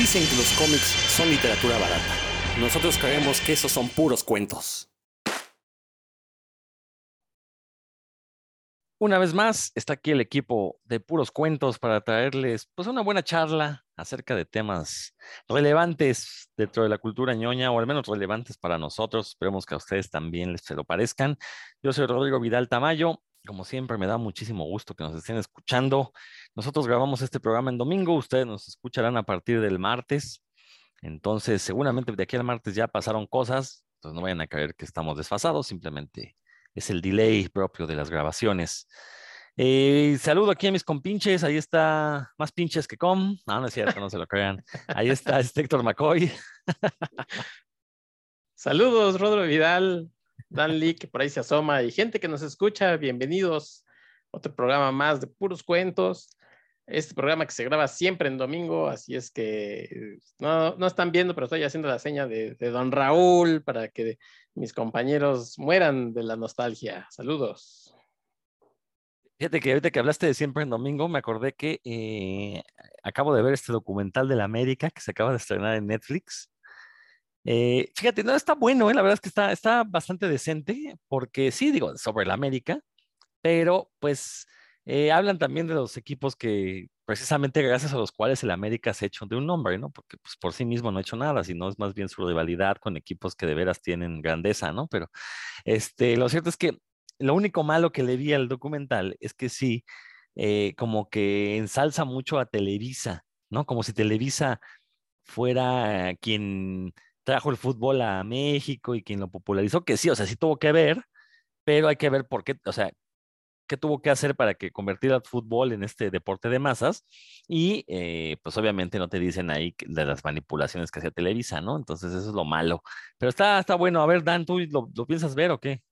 Dicen que los cómics son literatura barata. Nosotros creemos que esos son puros cuentos. Una vez más, está aquí el equipo de puros cuentos para traerles pues una buena charla acerca de temas relevantes dentro de la cultura ñoña, o al menos relevantes para nosotros. Esperemos que a ustedes también les se lo parezcan. Yo soy Rodrigo Vidal Tamayo. Como siempre, me da muchísimo gusto que nos estén escuchando. Nosotros grabamos este programa en domingo, ustedes nos escucharán a partir del martes. Entonces, seguramente de aquí al martes ya pasaron cosas, entonces no vayan a creer que estamos desfasados, simplemente es el delay propio de las grabaciones. Eh, saludo aquí a mis compinches, ahí está más pinches que com. No, no es cierto, no se lo crean. Ahí está este Héctor McCoy. Saludos, Rodro Vidal, Dan Lee, que por ahí se asoma, y gente que nos escucha, bienvenidos. Otro programa más de puros cuentos. Este programa que se graba siempre en domingo, así es que no, no están viendo, pero estoy haciendo la seña de, Don Raúl para que mis compañeros mueran de la nostalgia. Saludos. Fíjate que ahorita que hablaste de siempre en domingo, me acordé que eh, acabo de ver este documental de la América que se acaba de estrenar en Netflix. Eh, fíjate, no está bueno, eh, la verdad es que está, está bastante decente, porque sí, digo, sobre la América, pero pues eh, hablan también de los equipos que precisamente gracias a los cuales el América se ha hecho de un nombre, ¿no? Porque pues, por sí mismo no ha hecho nada, sino es más bien su rivalidad con equipos que de veras tienen grandeza, ¿no? Pero este, lo cierto es que lo único malo que le vi al documental es que sí, eh, como que ensalza mucho a Televisa, ¿no? Como si Televisa fuera quien trajo el fútbol a México y quien lo popularizó, que sí, o sea, sí tuvo que ver, pero hay que ver por qué, o sea, qué tuvo que hacer para que convertir al fútbol en este deporte de masas y eh, pues obviamente no te dicen ahí de las manipulaciones que hacía Televisa, ¿no? Entonces eso es lo malo. Pero está, está bueno. A ver, Dan, ¿tú lo, lo piensas ver o qué?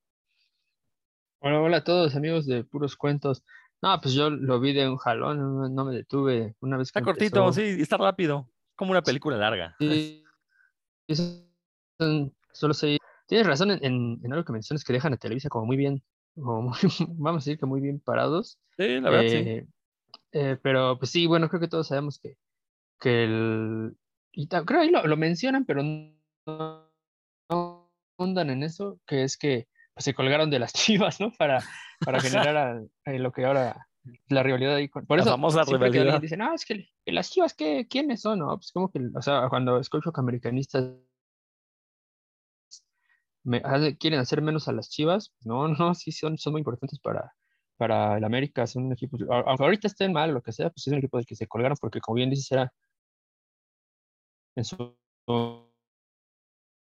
Hola, hola a todos amigos de Puros Cuentos. No, pues yo lo vi de un jalón, no, me detuve una vez que Está cortito, sí, está rápido, como una película larga. Sí, solo tienes razón en, en, algo que mencionas que dejan a Televisa como muy bien vamos a decir que muy bien parados. Sí, la verdad, sí. Eh, eh, pero pues sí, bueno, creo que todos sabemos que, que el... Y creo ahí lo, lo, mencionan, pero no, no en eso, que es que pues, se colgaron de las chivas, ¿no? Para, para generar lo que ahora la rivalidad ahí con... Por eso, vamos a rivalidad. Dicen, no, es que, que, las chivas, ¿qué, ¿quiénes son? No, pues como que, o sea, cuando escucho que americanistas quieren hacer menos a las Chivas. No, no, sí son, son muy importantes para, para el América. Son un equipo, aunque ahorita estén mal, lo que sea, pues es un equipo del que se colgaron, porque como bien dices, era en su momento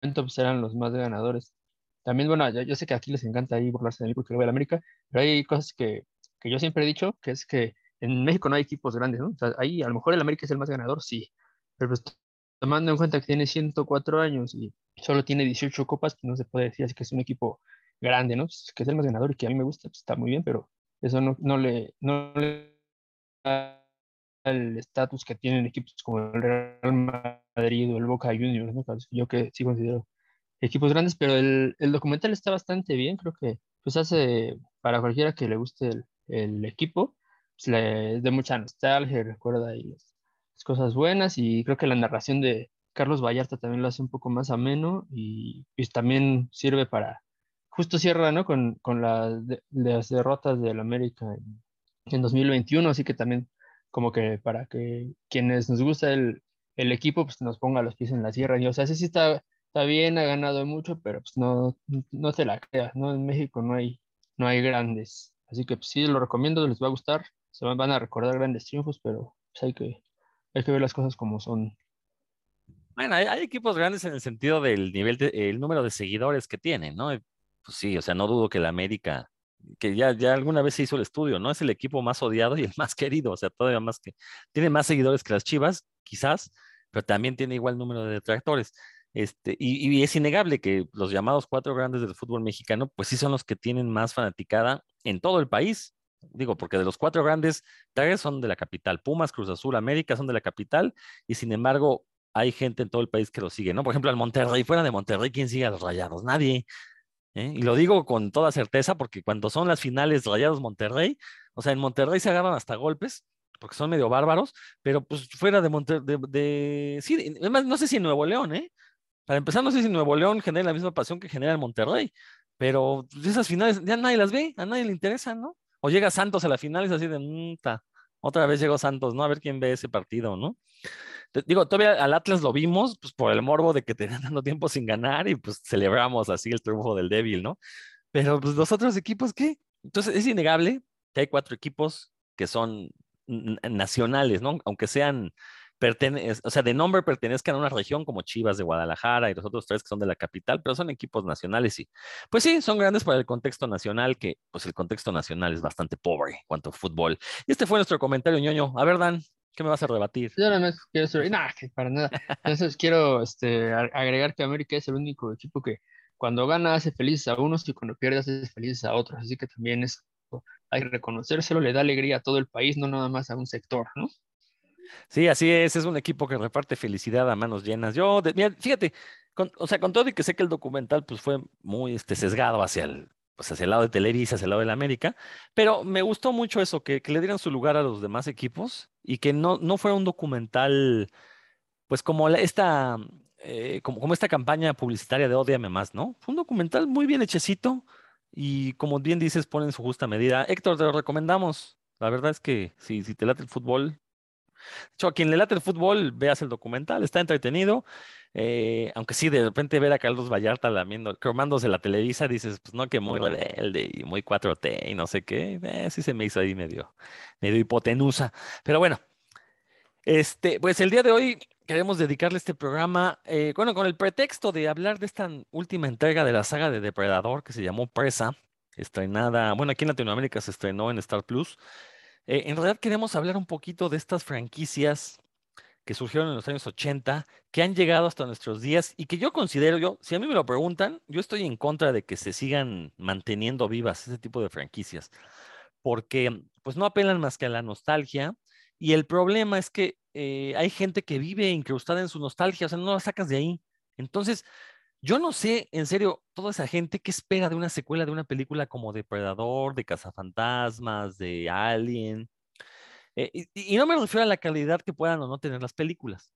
pues eran los más ganadores. También, bueno, yo, yo, sé que aquí les encanta ahí burlarse de mí porque lo el América, pero hay cosas que, que, yo siempre he dicho, que es que en México no hay equipos grandes, ¿no? O sea, ahí a lo mejor el América es el más ganador, sí, pero pues tomando en cuenta que tiene 104 años y solo tiene 18 copas, pues no se puede decir así que es un equipo grande, ¿no? Que es el más ganador y que a mí me gusta, pues está muy bien, pero eso no, no le, no le da el estatus que tienen equipos como el Real Madrid o el Boca Juniors, ¿no? Yo que sí considero equipos grandes, pero el, el documental está bastante bien, creo que pues hace para cualquiera que le guste el, el equipo, pues le de mucha nostalgia, recuerda ahí las, las cosas buenas y creo que la narración de, Carlos Vallarta también lo hace un poco más ameno y pues, también sirve para, justo cierra, ¿no? Con, con la, las derrotas del América en, en, 2021, así que también como que para que quienes nos gusta el, el equipo, pues nos ponga los pies en la sierra. Y, o sea, sí está, está bien, ha ganado mucho, pero pues no, no te la creas, ¿no? En México no hay, no hay grandes. Así que pues, sí, lo recomiendo, les va a gustar. Se van a recordar grandes triunfos, pero pues, hay, que, hay que ver las cosas como son. Bueno, hay, equipos grandes en el sentido del nivel, de, el número de seguidores que tienen, ¿no? Pues sí, o sea, no dudo que la América, que ya, ya alguna vez se hizo el estudio, ¿no? Es el equipo más odiado y el más querido, o sea, todavía más que, tiene más seguidores que las Chivas, quizás, pero también tiene igual número de detractores. Este, y, es innegable que los llamados cuatro grandes del fútbol mexicano, pues sí son los que tienen más fanaticada en todo el país. Digo, porque de los cuatro grandes, tres son de la capital. Pumas, Cruz Azul, América son de la capital, y sin embargo, hay gente en todo el país que lo sigue, ¿no? Por ejemplo, al Monterrey, fuera de Monterrey, ¿quién sigue a los Rayados? Nadie. ¿eh? Y lo digo con toda certeza porque cuando son las finales Rayados Monterrey, o sea, en Monterrey se agarran hasta golpes, porque son medio bárbaros, pero pues fuera de Monterrey, de, de, sí, además no sé si en Nuevo León, ¿eh? Para empezar, no sé si Nuevo León genera la misma pasión que genera el Monterrey, pero pues, esas finales ya nadie las ve, a nadie le interesa, ¿no? O llega Santos a la final y es así de, mmm, otra vez llegó Santos, ¿no? A ver quién ve ese partido, ¿no? digo, todavía al Atlas lo vimos, pues por el morbo de que tenían dando tiempo sin ganar y pues celebramos así el triunfo del débil, ¿no? Pero pues los otros equipos, ¿qué? Entonces es innegable que hay cuatro equipos que son nacionales, ¿no? Aunque sean o sea, de nombre pertenezcan a una región como Chivas de Guadalajara y los otros tres que son de la capital, pero son equipos nacionales y, pues sí, son grandes para el contexto nacional, que pues el contexto nacional es bastante pobre en cuanto a fútbol. Y este fue nuestro comentario, ñoño. A ver, Dan, ¿qué me vas a rebatir? Yo no quiero ser, nada, para nada. Entonces quiero este, agregar que América es el único equipo que cuando gana hace felices a unos y cuando pierde hace felices a otros, así que también es hay que reconocérselo, le da alegría a todo el país, no nada más a un sector, ¿no? Sí, así es, es un equipo que reparte felicidad a manos llenas. Yo, fíjate, o sea, con todo y que sé que el documental pues fue muy este, sesgado hacia el, pues, hacia el lado de Televisa, hacia el lado de la América, pero me gustó mucho eso, que, le dieran su lugar a los demás equipos y que no, no fuera un documental, pues como esta, eh, como, como esta campaña publicitaria de Odiame Más, ¿no? Fue un documental muy bien hechecito y como bien dices, pone su justa medida. Héctor, te lo recomendamos. La verdad es que si, si te late el fútbol, de hecho, a quien le late el fútbol, veas el documental, está entretenido. Eh, aunque sí, de repente ver a Carlos Vallarta lamiendo, cromándose la Televisa, dices, pues no, que muy rebelde y muy 4T y no sé qué. Eh, sí se me hizo ahí medio, medio hipotenusa. Pero bueno, este, pues el día de hoy queremos dedicarle este programa, eh, bueno, con el pretexto de hablar de esta última entrega de la saga de Depredador que se llamó Presa, estrenada, bueno, aquí en Latinoamérica se estrenó en Star Plus. Eh, en realidad queremos hablar un poquito de estas franquicias que surgieron en los años 80, que han llegado hasta nuestros días y que yo considero, yo, si a mí me lo preguntan, yo estoy en contra de que se sigan manteniendo vivas ese tipo de franquicias, porque pues no apelan más que a la nostalgia y el problema es que eh, hay gente que vive incrustada en su nostalgia, o sea, no la sacas de ahí. Entonces, yo no sé, en serio, toda esa gente qué espera de una secuela de una película como Depredador, de Cazafantasmas, de Alien. Eh, y, no me refiero a la calidad que puedan o no tener las películas.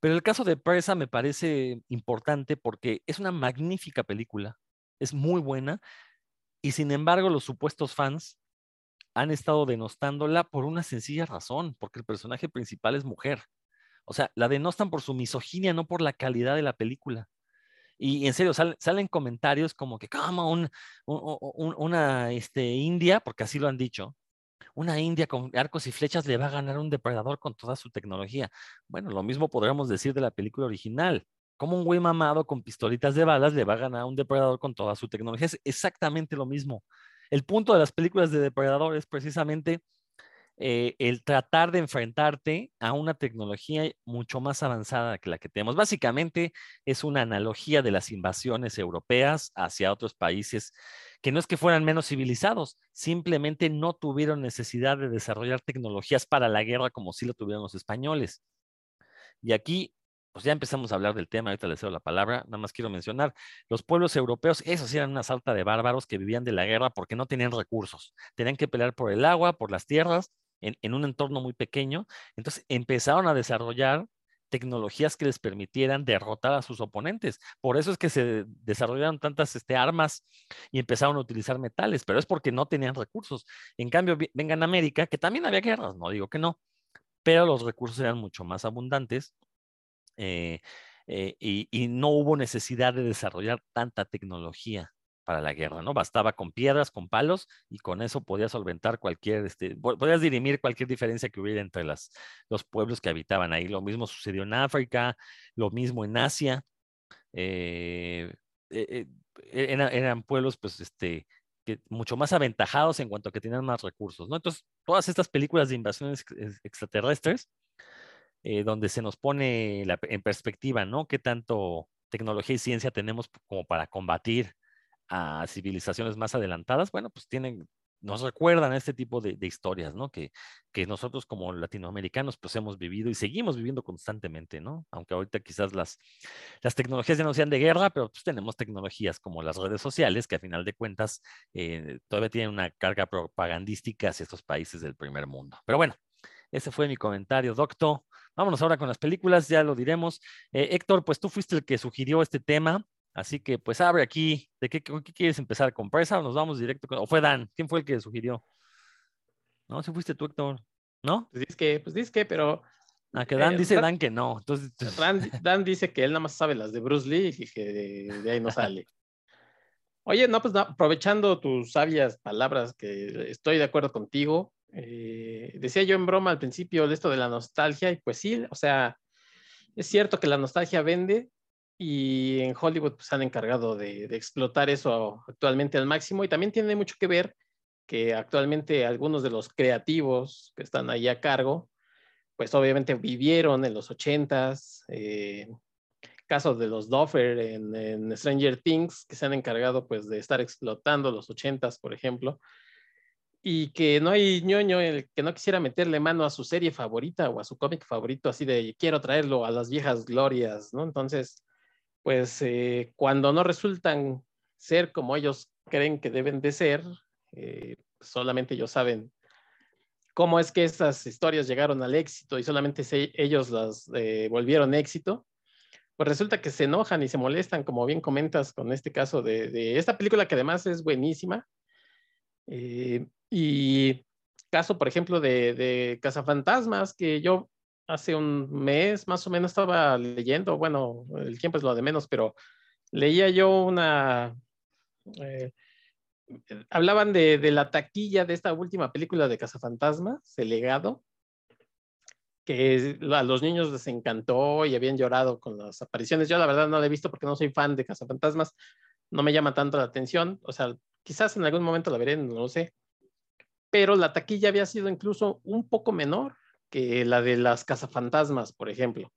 Pero el caso de Presa me parece importante porque es una magnífica película, es muy buena, y sin embargo los supuestos fans han estado denostándola por una sencilla razón, porque el personaje principal es mujer. O sea, la denostan por su misoginia, no por la calidad de la película. Y en serio, salen comentarios como que, como un, una este, india, porque así lo han dicho, una india con arcos y flechas le va a ganar un depredador con toda su tecnología. Bueno, lo mismo podríamos decir de la película original. Como un güey mamado con pistolitas de balas le va a ganar un depredador con toda su tecnología. Es exactamente lo mismo. El punto de las películas de depredador es precisamente eh, el tratar de enfrentarte a una tecnología mucho más avanzada que la que tenemos. Básicamente es una analogía de las invasiones europeas hacia otros países que no es que fueran menos civilizados, simplemente no tuvieron necesidad de desarrollar tecnologías para la guerra como sí lo tuvieron los españoles. Y aquí pues ya empezamos a hablar del tema, ahorita les cedo la palabra, nada más quiero mencionar, los pueblos europeos, esos eran una salta de bárbaros que vivían de la guerra porque no tenían recursos, tenían que pelear por el agua, por las tierras, en, un entorno muy pequeño. Entonces empezaron a desarrollar tecnologías que les permitieran derrotar a sus oponentes. Por eso es que se desarrollaron tantas este, armas y empezaron a utilizar metales, pero es porque no tenían recursos. En cambio, vengan a América, que también había guerras, no digo que no, pero los recursos eran mucho más abundantes eh, eh, y no hubo necesidad de desarrollar tanta tecnología para la guerra, ¿no? Bastaba con piedras, con palos, y con eso podías solventar cualquier, este, podías dirimir cualquier diferencia que hubiera entre las, los pueblos que habitaban ahí. Lo mismo sucedió en África, lo mismo en Asia. Eh, eh, eh, eran, pueblos, pues, este, que, mucho más aventajados en cuanto a que tenían más recursos, ¿no? Entonces, todas estas películas de invasiones extraterrestres, donde se nos pone en perspectiva, ¿no? ¿Qué tanto tecnología y ciencia tenemos como para combatir a civilizaciones más adelantadas, bueno, pues tienen, nos recuerdan este tipo de, historias, ¿no? Que, que, nosotros como latinoamericanos pues hemos vivido y seguimos viviendo constantemente, ¿no? Aunque ahorita quizás las, las tecnologías ya no sean de guerra, pero pues tenemos tecnologías como las redes sociales que a final de cuentas eh, todavía tienen una carga propagandística hacia estos países del primer mundo. Pero bueno, Ese fue mi comentario, doctor. Vámonos ahora con las películas, ya lo diremos. Eh, Héctor, pues tú fuiste el que sugirió este tema, así que pues abre aquí, ¿de qué, qué quieres empezar? ¿Con presa o nos vamos directo? Con... ¿O fue Dan? ¿Quién fue el que sugirió? No, si fuiste tú, Héctor, ¿no? Pues dices que, pues dices que, pero... Ah, que Dan eh, dice Dan, que no. Entonces... Dan, dice que él nada más sabe las de Bruce Lee y que de, ahí no sale. Oye, no, pues aprovechando tus sabias palabras, que estoy de acuerdo contigo, eh, decía yo en broma al principio de esto de la nostalgia, y pues sí, o sea, es cierto que la nostalgia vende y en Hollywood pues han encargado de, explotar eso actualmente al máximo y también tiene mucho que ver que actualmente algunos de los creativos que están ahí a cargo, pues obviamente vivieron en los ochentas, eh, casos de los Doffer en, en, Stranger Things, que se han encargado pues de estar explotando los ochentas, por ejemplo, y que no hay ñoño el que no quisiera meterle mano a su serie favorita o a su cómic favorito, así de quiero traerlo a las viejas glorias, ¿no? Entonces, pues eh, cuando no resultan ser como ellos creen que deben de ser, eh, solamente ellos saben cómo es que estas historias llegaron al éxito y solamente ellos las eh, volvieron éxito, pues resulta que se enojan y se molestan, como bien comentas con este caso de, de esta película que además es buenísima. Y caso, por ejemplo, de, de Cazafantasmas, que yo hace un mes más o menos estaba leyendo, bueno, el tiempo es lo de menos, pero leía yo una... Eh, hablaban de, de, la taquilla de esta última película de Cazafantasmas, El legado, que a los niños les encantó y habían llorado con las apariciones. Yo la verdad no la he visto porque no soy fan de Cazafantasmas, no me llama tanto la atención, o sea, quizás en algún momento la veré, no lo sé, pero la taquilla había sido incluso un poco menor que la de las cazafantasmas, por ejemplo.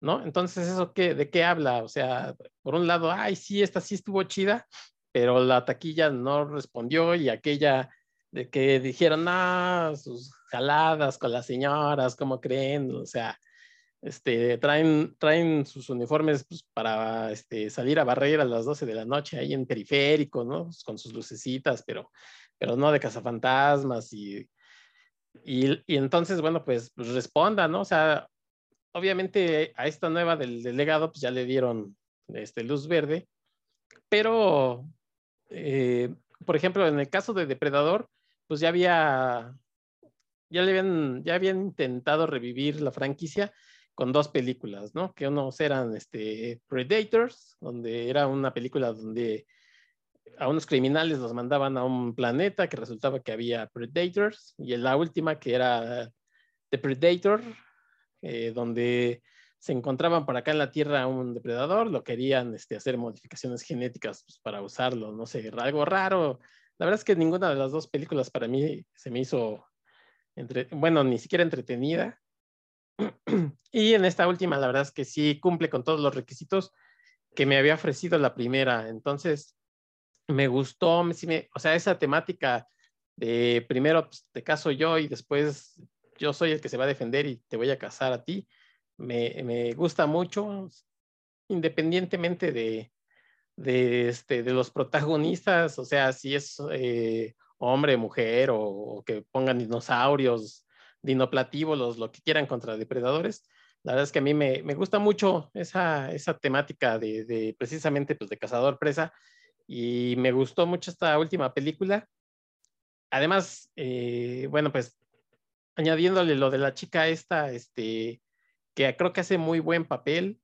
¿No? Entonces, ¿eso qué, de qué habla? O sea, por un lado, ay, sí, esta sí estuvo chida, pero la taquilla no respondió y aquella de que dijeron, ah, sus jaladas con las señoras, ¿cómo creen? O sea, este, traen, traen sus uniformes pues, para este, salir a barrer a las 12 de la noche ahí en periférico, ¿no? Con sus lucecitas, pero pero no de cazafantasmas y, y, entonces, bueno, pues, pues, responda, ¿no? O sea, obviamente a esta nueva del delegado, pues ya le dieron este, luz verde, pero, eh, por ejemplo, en el caso de Depredador, pues ya había, ya le habían, ya habían intentado revivir la franquicia con dos películas, ¿no? Que unos eran este, Predators, donde era una película donde a unos criminales los mandaban a un planeta que resultaba que había Predators y en la última que era The Predator, eh, donde se encontraban por acá en la Tierra un depredador, lo querían este, hacer modificaciones genéticas pues, para usarlo, no sé, algo raro. La verdad es que ninguna de las dos películas para mí se me hizo, entre, bueno, ni siquiera entretenida. y en esta última, la verdad es que sí cumple con todos los requisitos que me había ofrecido la primera. Entonces, me gustó, o sea, esa temática de primero pues, te caso yo y después yo soy el que se va a defender y te voy a casar a ti, me, me gusta mucho, independientemente de, de, este, de los protagonistas, o sea, si es eh, hombre, mujer o, que pongan dinosaurios, dinoplatívolos, lo que quieran contra depredadores. La verdad es que a mí me, me gusta mucho esa, esa temática de, de precisamente pues, de cazador-presa y me gustó mucho esta última película. Además, eh, bueno, pues añadiéndole lo de la chica esta, este, que creo que hace muy buen papel.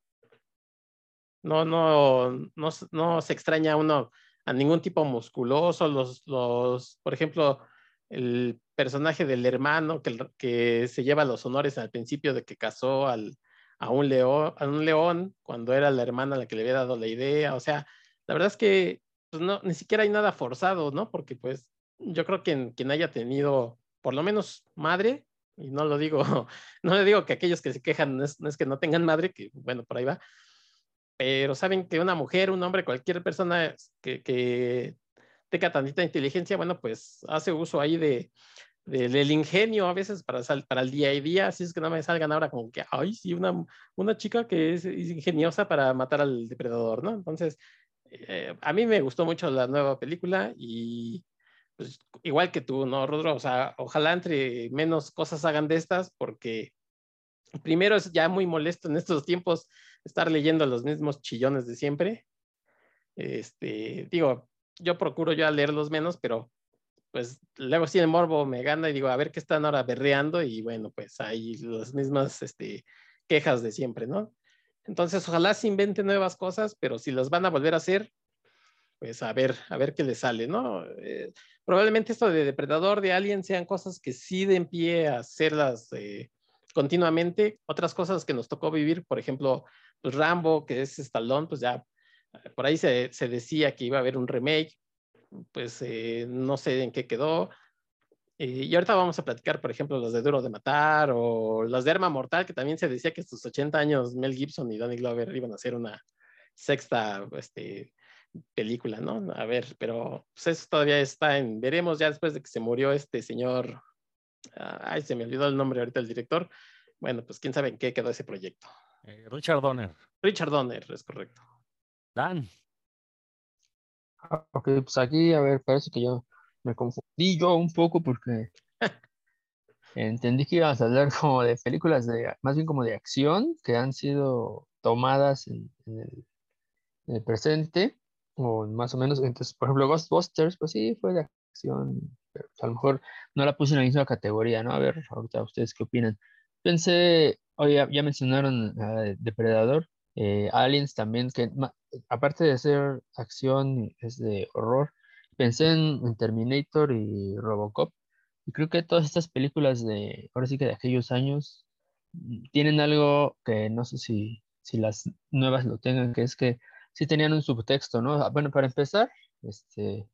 No, no, no, no se extraña uno a ningún tipo musculoso. Los, los, por ejemplo, el personaje del hermano que, que se lleva los honores al principio de que casó al, a, un león, a un león cuando era la hermana la que le había dado la idea. O sea, la verdad es que pues no, ni siquiera hay nada forzado, ¿no? Porque pues yo creo que quien haya tenido por lo menos madre, y no lo digo, no le digo que aquellos que se quejan no es, que no tengan madre, que bueno, por ahí va, pero saben que una mujer, un hombre, cualquier persona que, que tenga tantita inteligencia, bueno, pues hace uso ahí de, del ingenio a veces para, para el día a día, así es que no me salgan ahora como que, ay, sí, una, una chica que es ingeniosa para matar al depredador, ¿no? Entonces, eh, a mí me gustó mucho la nueva película y pues, igual que tú, ¿no, Rodro? O sea, ojalá entre menos cosas hagan de estas, porque primero es ya muy molesto en estos tiempos estar leyendo los mismos chillones de siempre. Este, digo, yo procuro yo leerlos menos, pero pues luego si el morbo me gana y digo, a ver qué están ahora berreando y bueno, pues hay las mismas este, quejas de siempre, ¿no? Entonces, ojalá se inventen nuevas cosas, pero si las van a volver a hacer, pues a ver, a ver qué les sale, ¿no? Eh, probablemente esto de depredador, de alien, sean cosas que sí den pie a hacerlas eh, continuamente. Otras cosas que nos tocó vivir, por ejemplo, pues Rambo, que es Stallone, pues ya eh, por ahí se decía que iba a haber un remake, pues no sé en qué quedó. Y ahorita vamos a platicar, por ejemplo, los de Duro de Matar o los de Arma Mortal, que también se decía que estos 80 años Mel Gibson y Danny Glover iban a hacer una sexta este, película, ¿no? A ver, pero pues eso todavía está en, veremos ya después de que se murió este señor, ah, ay, se me olvidó el nombre ahorita del director, bueno, pues quién sabe en qué quedó ese proyecto. Eh, Richard Donner. Richard Donner, es correcto. Dan. Ah, ok, pues aquí, a ver, parece que yo me confundí yo un poco porque entendí que ibas a hablar como de películas de, más bien como de acción que han sido tomadas en el presente o más o menos. Entonces, por ejemplo, Ghostbusters, pues sí, fue de acción, pero pues, a lo mejor no la puse en la misma categoría, ¿no? A ver, ahorita ustedes qué opinan. Pensé, oye, ya, mencionaron Depredador, eh, Aliens también, que aparte de ser acción, es de horror. Pensé en, Terminator y Robocop. Y creo que todas estas películas de, ahora sí que de aquellos años, mm, tienen algo que no sé si, si las nuevas lo tengan, que es que sí tenían un subtexto, ¿no? Ah, bueno, para empezar, este,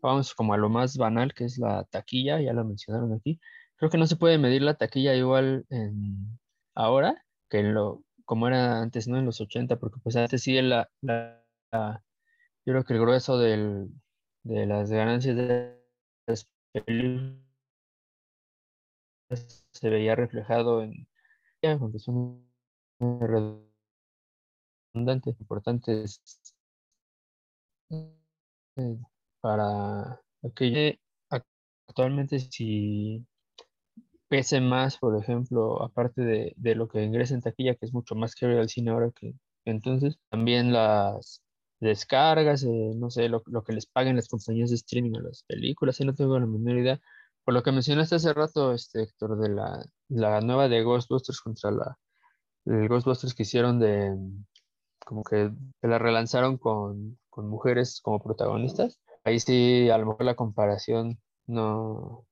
vamos como a lo más banal, que es la taquilla, ya lo mencionaron aquí. Creo que no se puede medir la taquilla igual ahora que en lo, como era antes, ¿no? En los 80, porque pues antes sí la, yo creo que el grueso del, de las ganancias de las películas se veía reflejado en, aunque son importantes eh, para que actualmente si pese más, por ejemplo, aparte de, de, lo que ingresa en taquilla, que es mucho más que al cine ahora que entonces, también las descargas, eh, no sé, lo, lo, que les paguen las compañías de streaming a las películas, y no tengo la menor idea. Por lo que mencionaste hace rato, este Héctor, de la, la nueva de Ghostbusters contra la el Ghostbusters que hicieron de como que, la relanzaron con, con, mujeres como protagonistas. Ahí sí, a lo mejor la comparación no,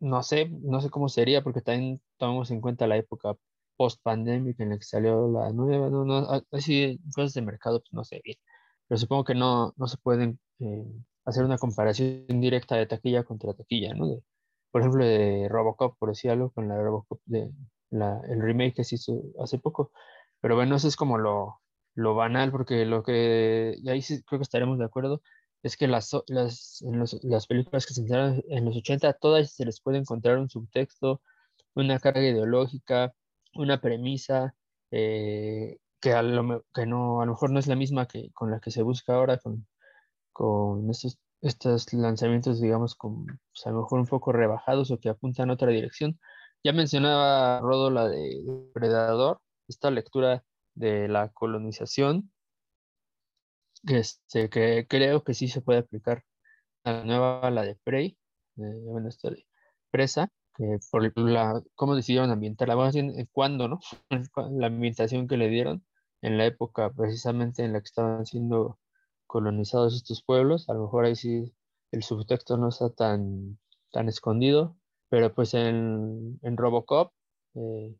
no sé, no sé cómo sería, porque también tomamos en cuenta la época post-pandémica en la que salió la nueva, no, no, así cosas de mercado, pues no sé bien, pero supongo que no, no se pueden eh, hacer una comparación directa de taquilla contra taquilla, ¿no? De, por ejemplo, de Robocop, por decir algo, con la Robocop de la, el remake que se hizo hace poco, pero bueno, eso es como lo, lo banal, porque lo que, y ahí sí creo que estaremos de acuerdo, es que las, las, en las películas que se hicieron en los 80, todas se les puede encontrar un subtexto, una carga ideológica, una premisa, eh, que, a lo, que no, a lo mejor no es la misma que con la que se busca ahora con, con estos, estos lanzamientos, digamos, con, pues, a lo mejor un poco rebajados o que apuntan a otra dirección. Ya mencionaba Rodo la de Predador, esta lectura de la colonización, que, este, que creo que sí se puede aplicar a la nueva, la de Prey, bueno, esta de Presa, que por la, cómo decidieron ambientarla, a decir, cuándo, ¿no? la ambientación que le dieron en la época precisamente en la que estaban siendo colonizados estos pueblos, a lo mejor ahí sí el subtexto no está tan, tan escondido, pero pues en, en Robocop, eh,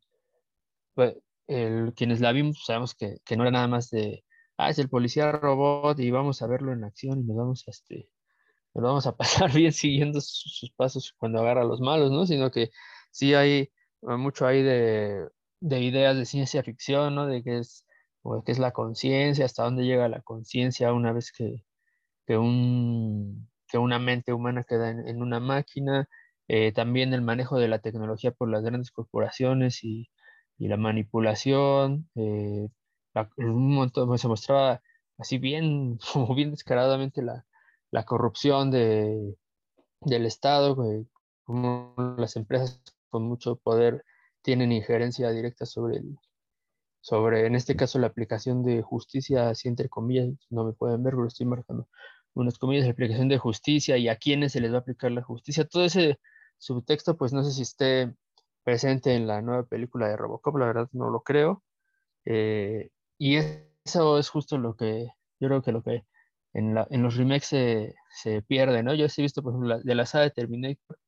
pues, el, quienes la vimos sabemos que, que, no era nada más de, ah, es el policía robot y vamos a verlo en acción y nos vamos a, este, nos vamos a pasar bien siguiendo sus, pasos cuando agarra a los malos, ¿no? Sino que sí hay mucho ahí de, de ideas de ciencia ficción, ¿no? De qué es, o qué es la conciencia, hasta dónde llega la conciencia una vez que, que, un, que una mente humana queda en, una máquina, eh, también el manejo de la tecnología por las grandes corporaciones y, y la manipulación, eh, un montón, pues, se mostraba así bien, como bien descaradamente la, la corrupción de, del Estado, como las empresas con mucho poder tienen injerencia directa sobre el, sobre, en este caso, la aplicación de justicia, así entre comillas, no me pueden ver, pero estoy marcando unas comillas, la aplicación de justicia y a quiénes se les va a aplicar la justicia. Todo ese subtexto, pues no sé si esté presente en la nueva película de Robocop, la verdad no lo creo. Eh, y eso es justo lo que, yo creo que lo que en, los remakes se, se, pierde, ¿no? Yo sí he visto, por ejemplo, de la saga de Terminator,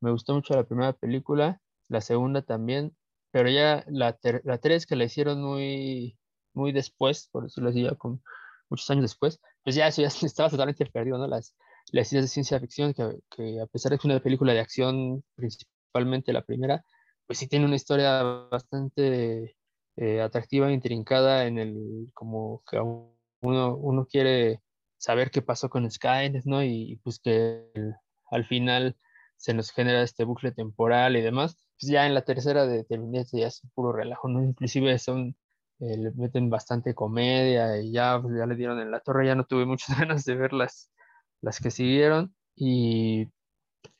me gustó mucho la primera película, la segunda también, pero ya la, la 3 que la hicieron muy, muy después, por decirlo así, ya con muchos años después, pues ya eso ya estaba totalmente perdido, ¿no? Las, las ideas de ciencia ficción, que, que a pesar de que es una película de acción, principalmente la primera, pues sí tiene una historia bastante eh, atractiva intrincada en el, como que uno, uno quiere saber qué pasó con Skynet, ¿no? Y, pues que al final se nos genera este bucle temporal y demás. Pues ya en la tercera de Terminator ya es puro relajo, ¿no? Inclusive son, eh, le meten bastante comedia y ya, pues, ya le dieron en la torre, ya no tuve muchas ganas de ver las, las que siguieron y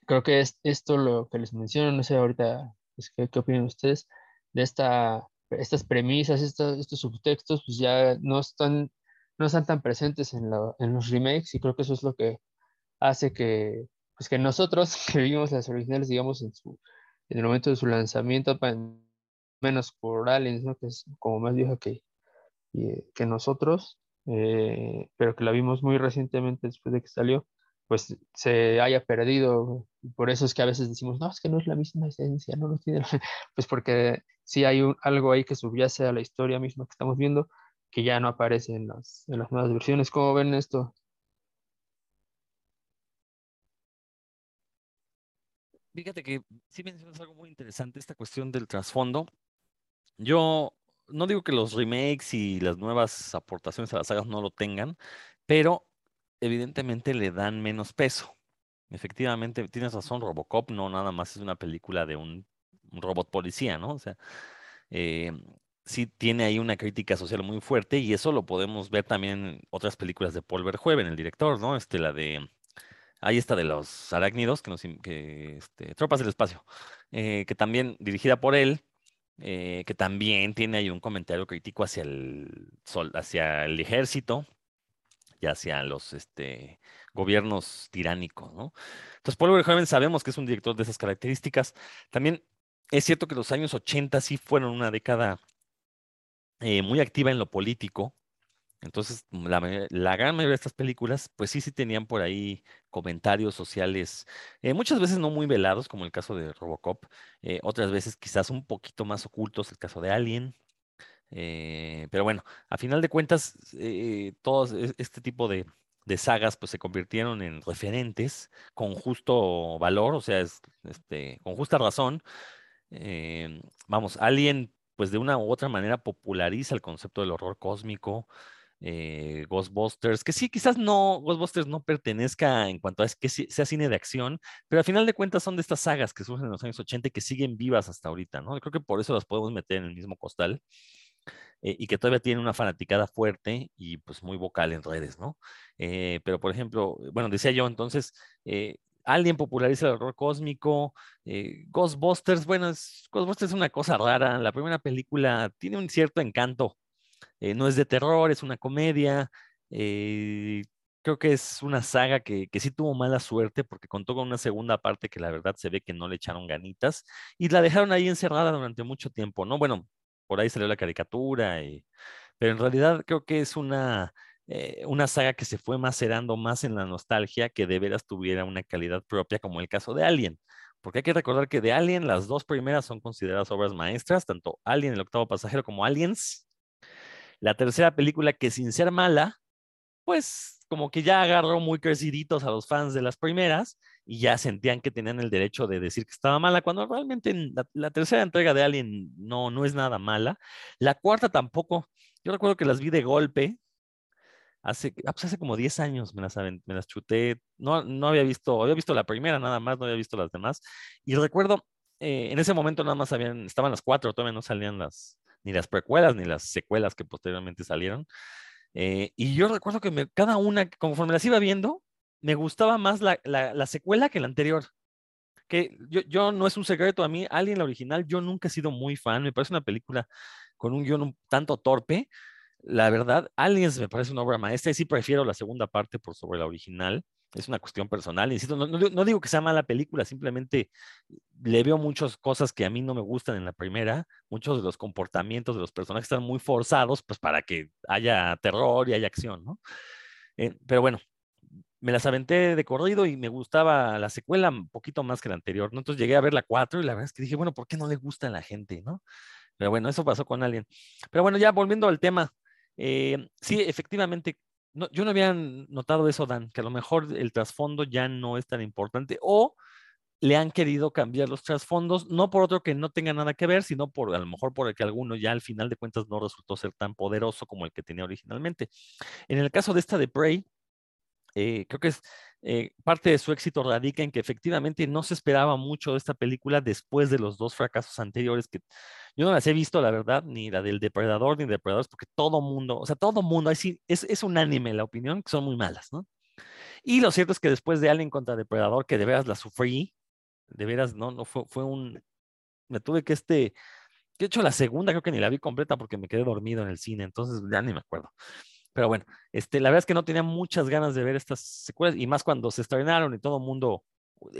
creo que es esto lo que les menciono, no sé ahorita pues, ¿qué, qué opinan ustedes de esta, estas premisas, estos, estos subtextos, pues ya no están no están tan presentes en, en, los remakes y creo que eso es lo que hace que, pues que nosotros que vimos las originales, digamos, en, su, en el momento de su lanzamiento, menos por Aliens, que es como más vieja que, nosotros, eh, pero que la vimos muy recientemente después de que salió, pues se haya perdido. Por eso es que a veces decimos, no, es que no es la misma esencia, no lo tiene, pues porque sí hay algo ahí que subyace a la historia misma que estamos viendo que ya no aparece en las, en las nuevas versiones. ¿Cómo ven esto? Fíjate que sí mencionas algo muy interesante, esta cuestión del trasfondo. Yo no digo que los remakes y las nuevas aportaciones a las sagas no lo tengan, pero evidentemente le dan menos peso. Efectivamente, tienes razón, Robocop no nada más es una película de un, robot policía, ¿no? O sea, eh, sí tiene ahí una crítica social muy fuerte y eso lo podemos ver también en otras películas de Paul Verhoeven, el director, ¿no? Este, la de, ahí está de los arácnidos, que nos, que, este, Tropas del Espacio, eh, que también dirigida por él, eh, que también tiene ahí un comentario crítico hacia el, sol, hacia el ejército y hacia los este, gobiernos tiránicos, ¿no? Entonces, Paul Verhoeven sabemos que es un director de esas características. También es cierto que los años 80 sí fueron una década eh, muy activa en lo político. Entonces, la, gran mayoría de estas películas, pues sí, sí tenían por ahí comentarios sociales, eh, muchas veces no muy velados, como el caso de Robocop, eh, otras veces quizás un poquito más ocultos, el caso de Alien. pero bueno, a final de cuentas, todos e, este tipo de, de, sagas pues se convirtieron en referentes con justo valor, o sea, este, con justa razón. vamos, Alien pues de una u otra manera populariza el concepto del horror cósmico, eh, Ghostbusters, que sí, quizás no, Ghostbusters no pertenezca en cuanto a que sea cine de acción, pero al final de cuentas son de estas sagas que surgen en los años 80 y que siguen vivas hasta ahorita, ¿no? creo que por eso las podemos meter en el mismo costal. Eh, y que todavía tienen una fanaticada fuerte y pues muy vocal en redes, ¿no? Eh, pero por ejemplo, bueno, decía yo entonces, Alguien populariza el horror cósmico. Ghostbusters, bueno, Ghostbusters es una cosa rara. La primera película tiene un cierto encanto. Eh, no es de terror, es una comedia. Eh, creo que es una saga que, que, sí tuvo mala suerte porque contó con una segunda parte que la verdad se ve que no le echaron ganitas y la dejaron ahí encerrada durante mucho tiempo, ¿no? Bueno, por ahí salió la caricatura, y, pero en realidad creo que es una eh, una saga que se fue macerando más en la nostalgia que de veras tuviera una calidad propia, como el caso de Alien. Porque hay que recordar que de Alien las dos primeras son consideradas obras maestras, tanto Alien, el octavo pasajero, como Aliens. La tercera película, que sin ser mala, pues como que ya agarró muy creciditos a los fans de las primeras y ya sentían que tenían el derecho de decir que estaba mala, cuando realmente la, la tercera entrega de Alien no, no es nada mala. La cuarta tampoco. Yo recuerdo que las vi de golpe, Hace, ah, pues hace como 10 años me las, me las chuté, no, no había visto, había visto la primera nada más, no había visto las demás. Y recuerdo, eh, en ese momento nada más habían, estaban las cuatro, todavía no salían las, ni las precuelas ni las secuelas que posteriormente salieron. Eh, y yo recuerdo que me, cada una, conforme las iba viendo, me gustaba más la, la, la secuela que la anterior. Que yo, yo, no es un secreto a mí, Alien la original, yo nunca he sido muy fan, me parece una película con un guion un tanto torpe. La verdad, Aliens me parece una obra maestra y sí prefiero la segunda parte por sobre la original. Es una cuestión personal. Insisto, no, digo que sea mala película, simplemente le veo muchas cosas que a mí no me gustan en la primera. Muchos de los comportamientos de los personajes están muy forzados, pues para que haya terror y haya acción, ¿no? Eh, pero bueno, me las aventé de corrido y me gustaba la secuela un poquito más que la anterior, ¿no? Entonces llegué a ver la 4 y la verdad es que dije, bueno, ¿por qué no le gusta a la gente, no? Pero bueno, eso pasó con Alien. Pero bueno, ya volviendo al tema, eh, sí, efectivamente, no, yo no había notado eso, Dan, que a lo mejor el trasfondo ya no es tan importante o le han querido cambiar los trasfondos, no por otro que no tenga nada que ver, sino por a lo mejor por el que alguno ya al final de cuentas no resultó ser tan poderoso como el que tenía originalmente. En el caso de esta de Prey, eh, creo que es eh, parte de su éxito radica en que efectivamente no se esperaba mucho de esta película después de los dos fracasos anteriores que yo no las he visto, la verdad, ni la del Depredador ni Depredadores, porque todo mundo, o sea, todo mundo, es, es unánime la opinión que son muy malas, ¿no? Y lo cierto es que después de Alien contra Depredador, que de veras la sufrí, de veras, no, no fue, fue un, me tuve que este, de hecho la segunda creo que ni la vi completa porque me quedé dormido en el cine, entonces ya ni me acuerdo. Pero bueno, este, la verdad es que no tenía muchas ganas de ver estas secuelas y más cuando se estrenaron y todo el mundo,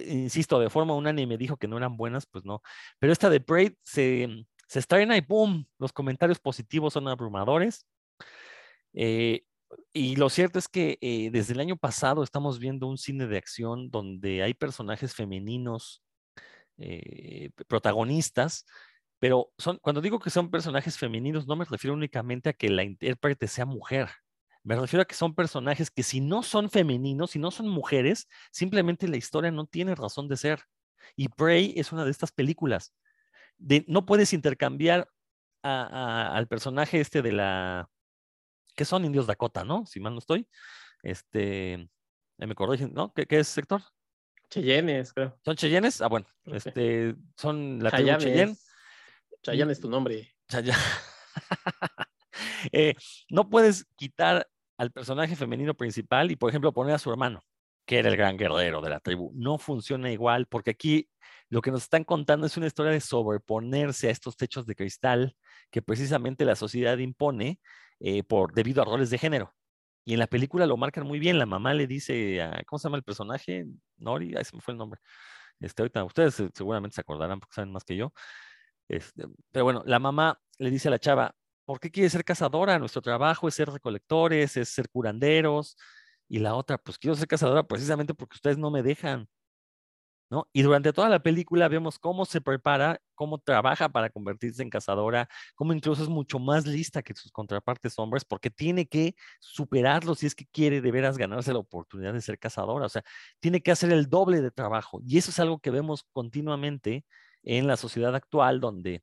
insisto, de forma unánime dijo que no eran buenas, pues no. Pero esta de Braid se, se estrena y ¡pum! Los comentarios positivos son abrumadores. Eh, y lo cierto es que eh, desde el año pasado estamos viendo un cine de acción donde hay personajes femeninos eh, protagonistas, pero son, cuando digo que son personajes femeninos, no me refiero únicamente a que la intérprete sea mujer. Me refiero a que son personajes que si no son femeninos, si no son mujeres, simplemente la historia no tiene razón de ser. Y Prey es una de estas películas. De, no puedes intercambiar a, a, al personaje este de la, que son indios Dakota, ¿no? Si mal no estoy. Este, me corrigen, ¿no? ¿Qué, ¿Qué, es sector? Cheyennes, creo. ¿Son Cheyennes? Ah, bueno, okay. este, son la tribu Cheyenne. Chayanne es tu nombre. Chayanne. eh, no puedes quitar al personaje femenino principal y, por ejemplo, poner a su hermano, que era el gran guerrero de la tribu. No funciona igual, porque aquí lo que nos están contando es una historia de sobreponerse a estos techos de cristal que precisamente la sociedad impone eh, por, debido a roles de género. Y en la película lo marcan muy bien. La mamá le dice, a, ¿cómo se llama el personaje? Nori, ahí se me fue el nombre. Este, ahorita, ustedes seguramente se acordarán porque saben más que yo. Este, pero bueno, la mamá le dice a la chava, ¿por qué quieres ser cazadora? Nuestro trabajo es ser recolectores, es ser curanderos. Y la otra, pues quiero ser cazadora precisamente porque ustedes no me dejan. ¿No? Y durante toda la película vemos cómo se prepara, cómo trabaja para convertirse en cazadora, cómo incluso es mucho más lista que sus contrapartes hombres, porque tiene que superarlo si es que quiere de veras ganarse la oportunidad de ser cazadora. O sea, tiene que hacer el doble de trabajo. Y eso es algo que vemos continuamente en la sociedad actual, donde,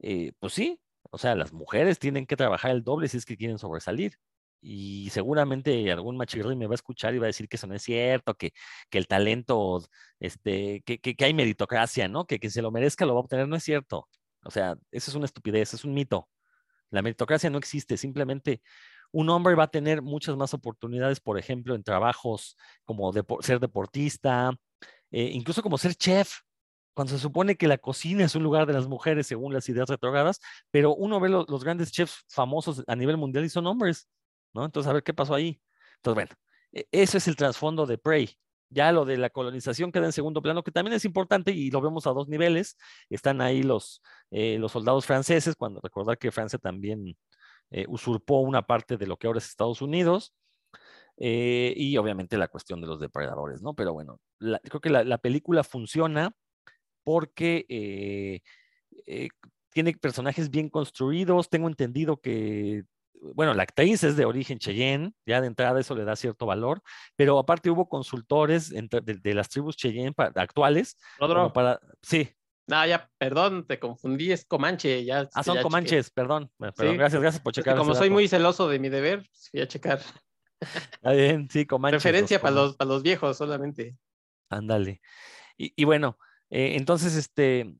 eh, pues sí, o sea, las mujeres tienen que trabajar el doble si es que quieren sobresalir y seguramente algún machirri me va a escuchar y va a decir que eso no es cierto, que, que el talento, este, que, que, que, hay meritocracia, ¿no? Que, que se lo merezca lo va a obtener, no es cierto. O sea, eso es una estupidez, es un mito. La meritocracia no existe, simplemente un hombre va a tener muchas más oportunidades, por ejemplo, en trabajos como ser deportista, eh, incluso como ser chef, cuando se supone que la cocina es un lugar de las mujeres según las ideas retrogradas, pero uno ve los, los grandes chefs famosos a nivel mundial y son hombres. ¿no? Entonces, a ver qué pasó ahí. Entonces, bueno, ese es el trasfondo de Prey. Ya lo de la colonización queda en segundo plano, que también es importante y lo vemos a dos niveles. Están ahí los, eh, los soldados franceses, cuando recordar que Francia también eh, usurpó una parte de lo que ahora es Estados Unidos. Eh, y obviamente la cuestión de los depredadores, ¿no? Pero bueno, la, creo que la, película funciona porque tiene personajes bien construidos. Tengo entendido que bueno, la actriz es de origen Cheyenne, ya de entrada eso le da cierto valor, pero aparte hubo consultores entre, de, de, las tribus Cheyenne para, actuales. Rodro. Para, sí. No, ya, perdón, te confundí, es Comanche. Ya, ah, son ya Comanches, perdón, perdón. Sí. Gracias, gracias por checar. Es que como soy dato. muy celoso de mi deber, pues fui a checar. Está bien, sí, Comanches. Referencia los, para, los, para los viejos solamente. Ándale. Y, y, bueno, eh, entonces, este,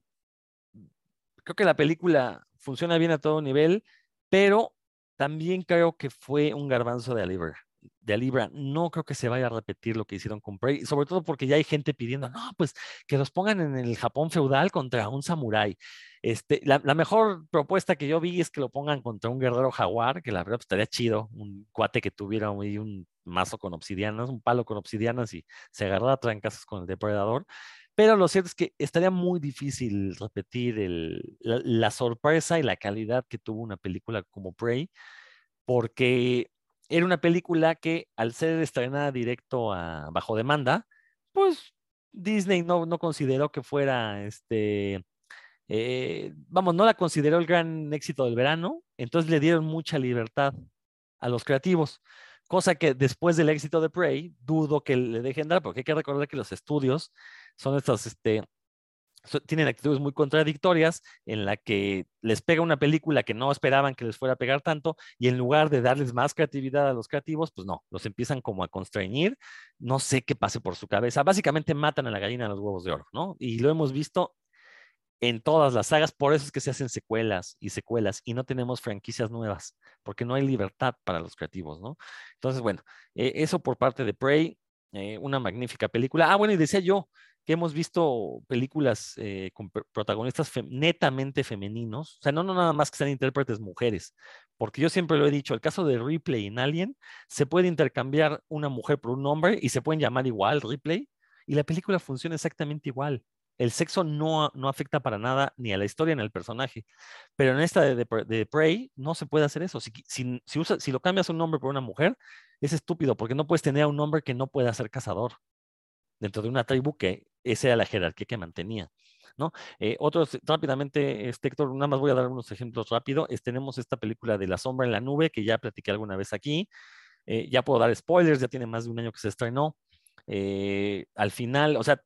creo que la película funciona bien a todo nivel, pero también creo que fue un garbanzo de Oliver. de Alibra, no creo que se vaya a repetir lo que hicieron con Prey, sobre todo porque ya hay gente pidiendo, no, pues que los pongan en el Japón feudal contra un samurái. Este, la, mejor propuesta que yo vi es que lo pongan contra un guerrero jaguar, que la verdad pues, estaría chido, un cuate que tuviera un mazo con obsidianas, un palo con obsidianas y se agarrara a con el depredador. Pero lo cierto es que estaría muy difícil repetir el, la, sorpresa y la calidad que tuvo una película como Prey, porque era una película que al ser estrenada directo a bajo demanda, pues Disney no, no consideró que fuera este, eh, vamos, no la consideró el gran éxito del verano, entonces le dieron mucha libertad a los creativos, cosa que después del éxito de Prey, dudo que le dejen dar, porque hay que recordar que los estudios son estos, este, tienen actitudes muy contradictorias en la que les pega una película que no esperaban que les fuera a pegar tanto y en lugar de darles más creatividad a los creativos, pues no, los empiezan como a constreñir, no sé qué pase por su cabeza, básicamente matan a la gallina a los huevos de oro, ¿no? Y lo hemos visto en todas las sagas, por eso es que se hacen secuelas y secuelas y no tenemos franquicias nuevas, porque no hay libertad para los creativos, ¿no? Entonces, bueno, eh, eso por parte de Prey, eh, una magnífica película. Ah, bueno, y decía yo, que hemos visto películas eh, con protagonistas netamente femeninos, o sea, no, no nada más que sean intérpretes mujeres, porque yo siempre lo he dicho, el caso de Ripley en Alien, se puede intercambiar una mujer por un hombre y se pueden llamar igual Ripley, y la película funciona exactamente igual. El sexo no, no afecta para nada ni a la historia ni al personaje. Pero en esta de, de, Prey no se puede hacer eso. Si, si, si, si lo cambias un hombre por una mujer, es estúpido porque no puedes tener a un hombre que no pueda ser cazador dentro de una tribu que esa era la jerarquía que mantenía. ¿no? Eh, otros, rápidamente, este, Héctor, nada más voy a dar unos ejemplos rápido. tenemos esta película de La sombra en la nube, que ya platiqué alguna vez aquí. Eh, ya puedo dar spoilers, ya tiene más de un año que se estrenó. Eh, al final, o sea,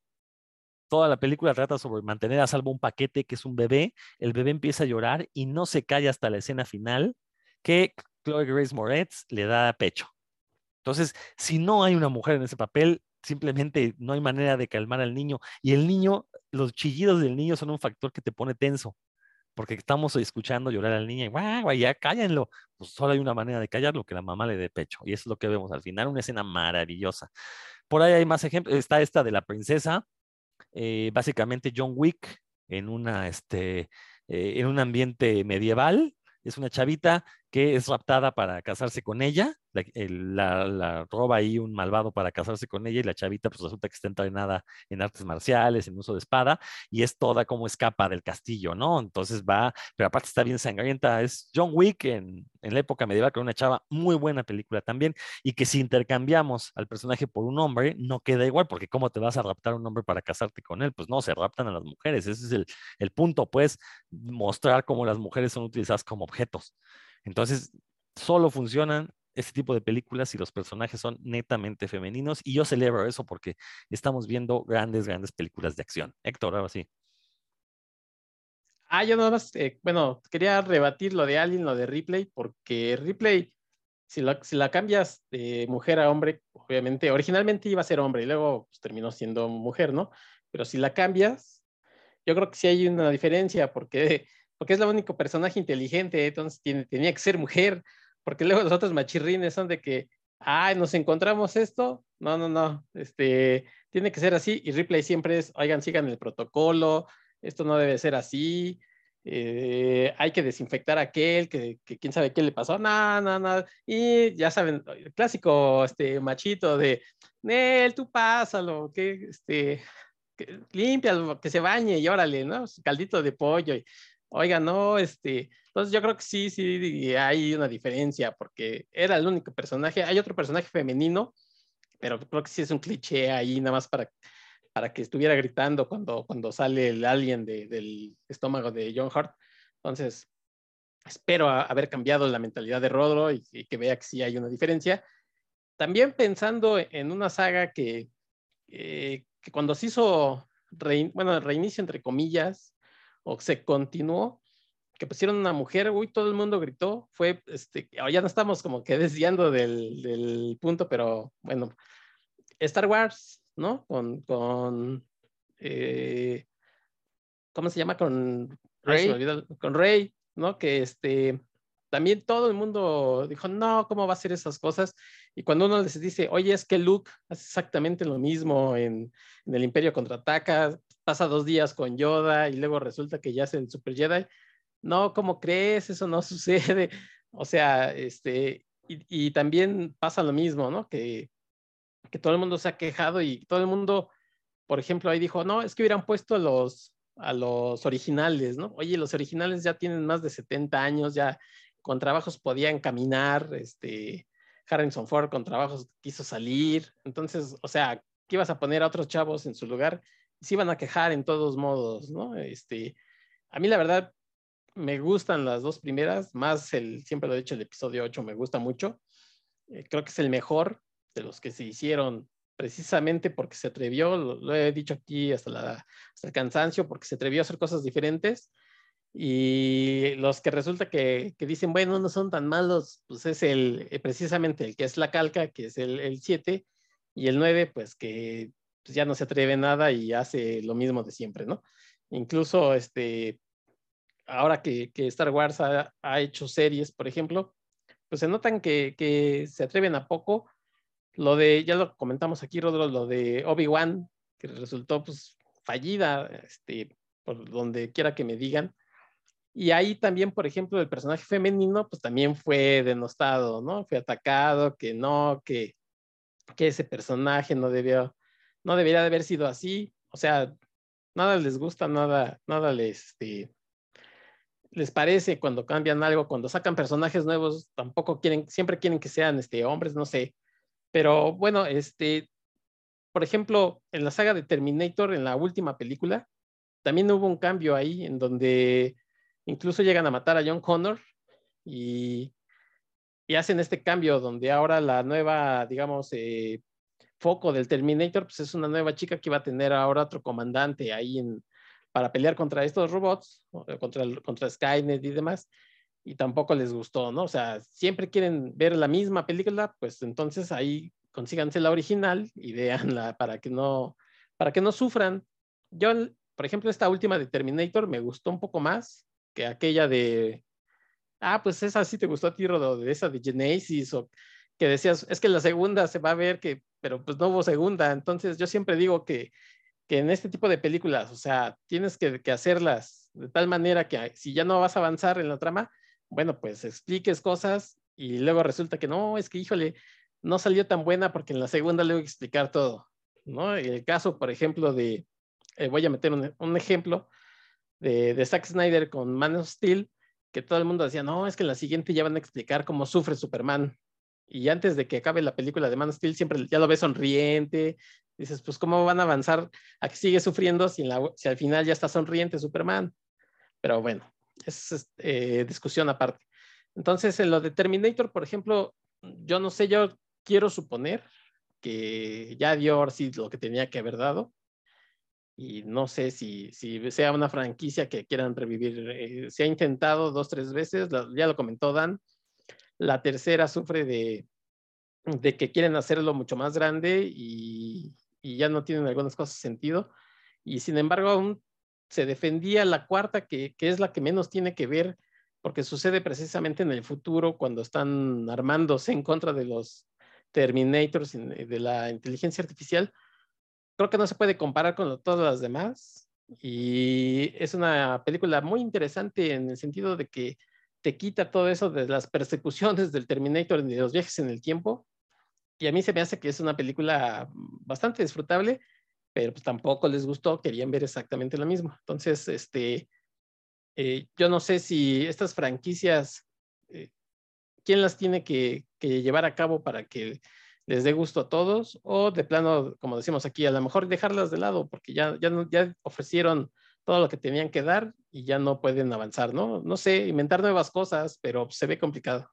toda la película trata sobre mantener a salvo un paquete que es un bebé. El bebé empieza a llorar y no se calla hasta la escena final que Chloe Grace Moretz le da pecho. Entonces, si no hay una mujer en ese papel, simplemente no hay manera de calmar al niño. Y el niño, los chillidos del niño son un factor que te pone tenso, porque estamos escuchando llorar al niño y guau, ya cállenlo. Pues solo hay una manera de callarlo, que la mamá le dé pecho. Y eso es lo que vemos al final, una escena maravillosa. Por ahí hay más ejemplos. Está esta de la princesa, eh, básicamente John Wick en una, este, eh, en un ambiente medieval. Es una chavita que es raptada para casarse con ella la, roba ahí un malvado para casarse con ella y la chavita pues resulta que está entrenada en artes marciales, en uso de espada y es toda como escapa del castillo, ¿no? Entonces va, pero aparte está bien sangrienta, es John Wick en, la época medieval con una chava, muy buena película también y que si intercambiamos al personaje por un hombre no queda igual porque cómo te vas a raptar a un hombre para casarte con él, pues no, se raptan a las mujeres, ese es el punto, pues mostrar cómo las mujeres son utilizadas como objetos. Entonces, solo funcionan este tipo de películas y los personajes son netamente femeninos y yo celebro eso porque estamos viendo grandes, grandes películas de acción. Héctor, ahora sí. Ah, yo nada más, eh, bueno, quería rebatir lo de Alien, lo de Ripley, porque Ripley, si la, si la cambias de mujer a hombre, obviamente, originalmente iba a ser hombre y luego pues, terminó siendo mujer, ¿no? Pero si la cambias, yo creo que sí hay una diferencia, porque, porque es la único personaje inteligente, entonces tiene, tenía que ser mujer porque luego los otros machirrines son de que, ay, nos encontramos esto, no, no, no, este, tiene que ser así, y Ripley siempre es, oigan, sigan el protocolo, esto no debe ser así, eh, hay que desinfectar a aquel, que, quién sabe qué le pasó, no, no, no, y ya saben, el clásico, este, machito de, Nel, tú pásalo, que, este, que, que se bañe y órale, ¿no? Caldito de pollo, oiga, no, este, entonces yo creo que sí, sí, hay una diferencia porque era el único personaje, hay otro personaje femenino, pero creo que sí es un cliché ahí nada más para, para que estuviera gritando cuando, cuando sale el alien del estómago de John Hart. Entonces, espero haber cambiado la mentalidad de Rodro y, que vea que sí hay una diferencia. También pensando en una saga que, eh, que cuando se hizo, bueno, reinicio entre comillas, o se continuó, que pusieron una mujer, uy, todo el mundo gritó, fue, este, ya no estamos como que desviando del, del punto, pero bueno, Star Wars, ¿no? Con, con eh, ¿cómo se llama? Con Rey, con Rey, ¿no? Que este, también todo el mundo dijo, no, ¿cómo va a ser esas cosas? Y cuando uno les dice, oye, es que Luke hace exactamente lo mismo en, en el Imperio contraataca, pasa dos días con Yoda y luego resulta que ya es el Super Jedi. No, ¿cómo crees? Eso no sucede. O sea, este, y, también pasa lo mismo, ¿no? Que, que todo el mundo se ha quejado y todo el mundo, por ejemplo, ahí dijo, no, es que hubieran puesto los, a los originales, ¿no? Oye, los originales ya tienen más de 70 años, ya con trabajos podían caminar, este, Harrison Ford con trabajos quiso salir, entonces, o sea, ¿qué ibas a poner a otros chavos en su lugar? Se iban a quejar en todos modos, ¿no? Este, a mí la verdad me gustan las dos primeras, más el, siempre lo he dicho, el episodio 8 me gusta mucho, eh, creo que es el mejor de los que se hicieron precisamente porque se atrevió, lo, he dicho aquí hasta, la, hasta el cansancio, porque se atrevió a hacer cosas diferentes y los que resulta que, que, dicen, bueno, no son tan malos, pues es el, eh, precisamente el que es la calca, que es el, el 7, y el 9, pues que pues ya no se atreve nada y hace lo mismo de siempre, ¿no? Incluso, este, ahora que, Star Wars ha, hecho series, por ejemplo, pues se notan que, que, se atreven a poco. Lo de, ya lo comentamos aquí, Rodro, lo de Obi-Wan, que resultó pues fallida, este, por donde quiera que me digan y ahí también, por ejemplo, el personaje femenino, pues también fue denostado, ¿no? Fue atacado, que no, que, que ese personaje no debió, no debería de haber sido así. O sea, nada les gusta, nada, nada les, este, les parece cuando cambian algo, cuando sacan personajes nuevos, tampoco quieren, siempre quieren que sean este, hombres, no sé. Pero bueno, este, por ejemplo, en la saga de Terminator, en la última película, también hubo un cambio ahí en donde Incluso llegan a matar a John Connor y, y hacen este cambio donde ahora la nueva, digamos, eh, foco del Terminator, pues es una nueva chica que va a tener ahora otro comandante ahí en, para pelear contra estos robots, contra, contra Skynet y demás, y tampoco les gustó, ¿no? O sea, siempre quieren ver la misma película, pues entonces ahí consíganse la original y veanla para que no, para que no sufran. Yo, por ejemplo, esta última de Terminator me gustó un poco más, que aquella de, ah, pues esa sí te gustó a ti, Rodo, de esa de Genesis, o que decías, es que la segunda se va a ver que, pero pues no hubo segunda. Entonces yo siempre digo que, que en este tipo de películas, o sea, tienes que, hacerlas de tal manera que si ya no vas a avanzar en la trama, bueno, pues expliques cosas y luego resulta que no, es que híjole, no salió tan buena porque en la segunda le voy a explicar todo, ¿no? El caso, por ejemplo, de, eh, voy a meter un, un ejemplo, de, de Zack Snyder con Man of Steel, que todo el mundo decía, no, es que en la siguiente ya van a explicar cómo sufre Superman. Y antes de que acabe la película de Man of Steel, siempre ya lo ves sonriente. Dices, pues, ¿cómo van a avanzar a que sigue sufriendo si, al final ya está sonriente Superman? Pero bueno, es eh, discusión aparte. Entonces, en lo de Terminator, por ejemplo, yo no sé, yo quiero suponer que ya dio ahora sí lo que tenía que haber dado y no sé si, si sea una franquicia que quieran revivir. Eh, se ha intentado dos, tres veces, ya lo comentó Dan. La tercera sufre de, de que quieren hacerlo mucho más grande y, y, ya no tienen algunas cosas sentido. Y sin embargo, aún se defendía la cuarta, que, que es la que menos tiene que ver, porque sucede precisamente en el futuro cuando están armándose en contra de los Terminators de la inteligencia artificial creo que no se puede comparar con todas las demás. Y es una película muy interesante en el sentido de que te quita todo eso de las persecuciones del Terminator y de los viajes en el tiempo. Y a mí se me hace que es una película bastante disfrutable, pero pues tampoco les gustó, querían ver exactamente lo mismo. Entonces, este, eh, yo no sé si estas franquicias, eh, ¿quién las tiene que, que, llevar a cabo para que les dé gusto a todos o de plano, como decimos aquí, a lo mejor dejarlas de lado porque ya, ya, ya ofrecieron todo lo que tenían que dar y ya no pueden avanzar, ¿no? No sé, inventar nuevas cosas, pero se ve complicado.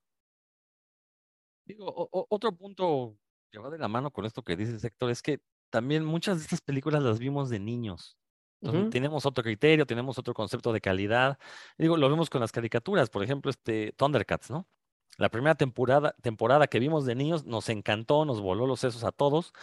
Digo, o, otro punto que va de la mano con esto que dice Héctor es que también muchas de estas películas las vimos de niños. Entonces, uh -huh. Tenemos otro criterio, tenemos otro concepto de calidad. Digo, lo vemos con las caricaturas, por ejemplo, este Thundercats, ¿no? La primera temporada, temporada que vimos de niños nos encantó, nos voló los sesos a todos.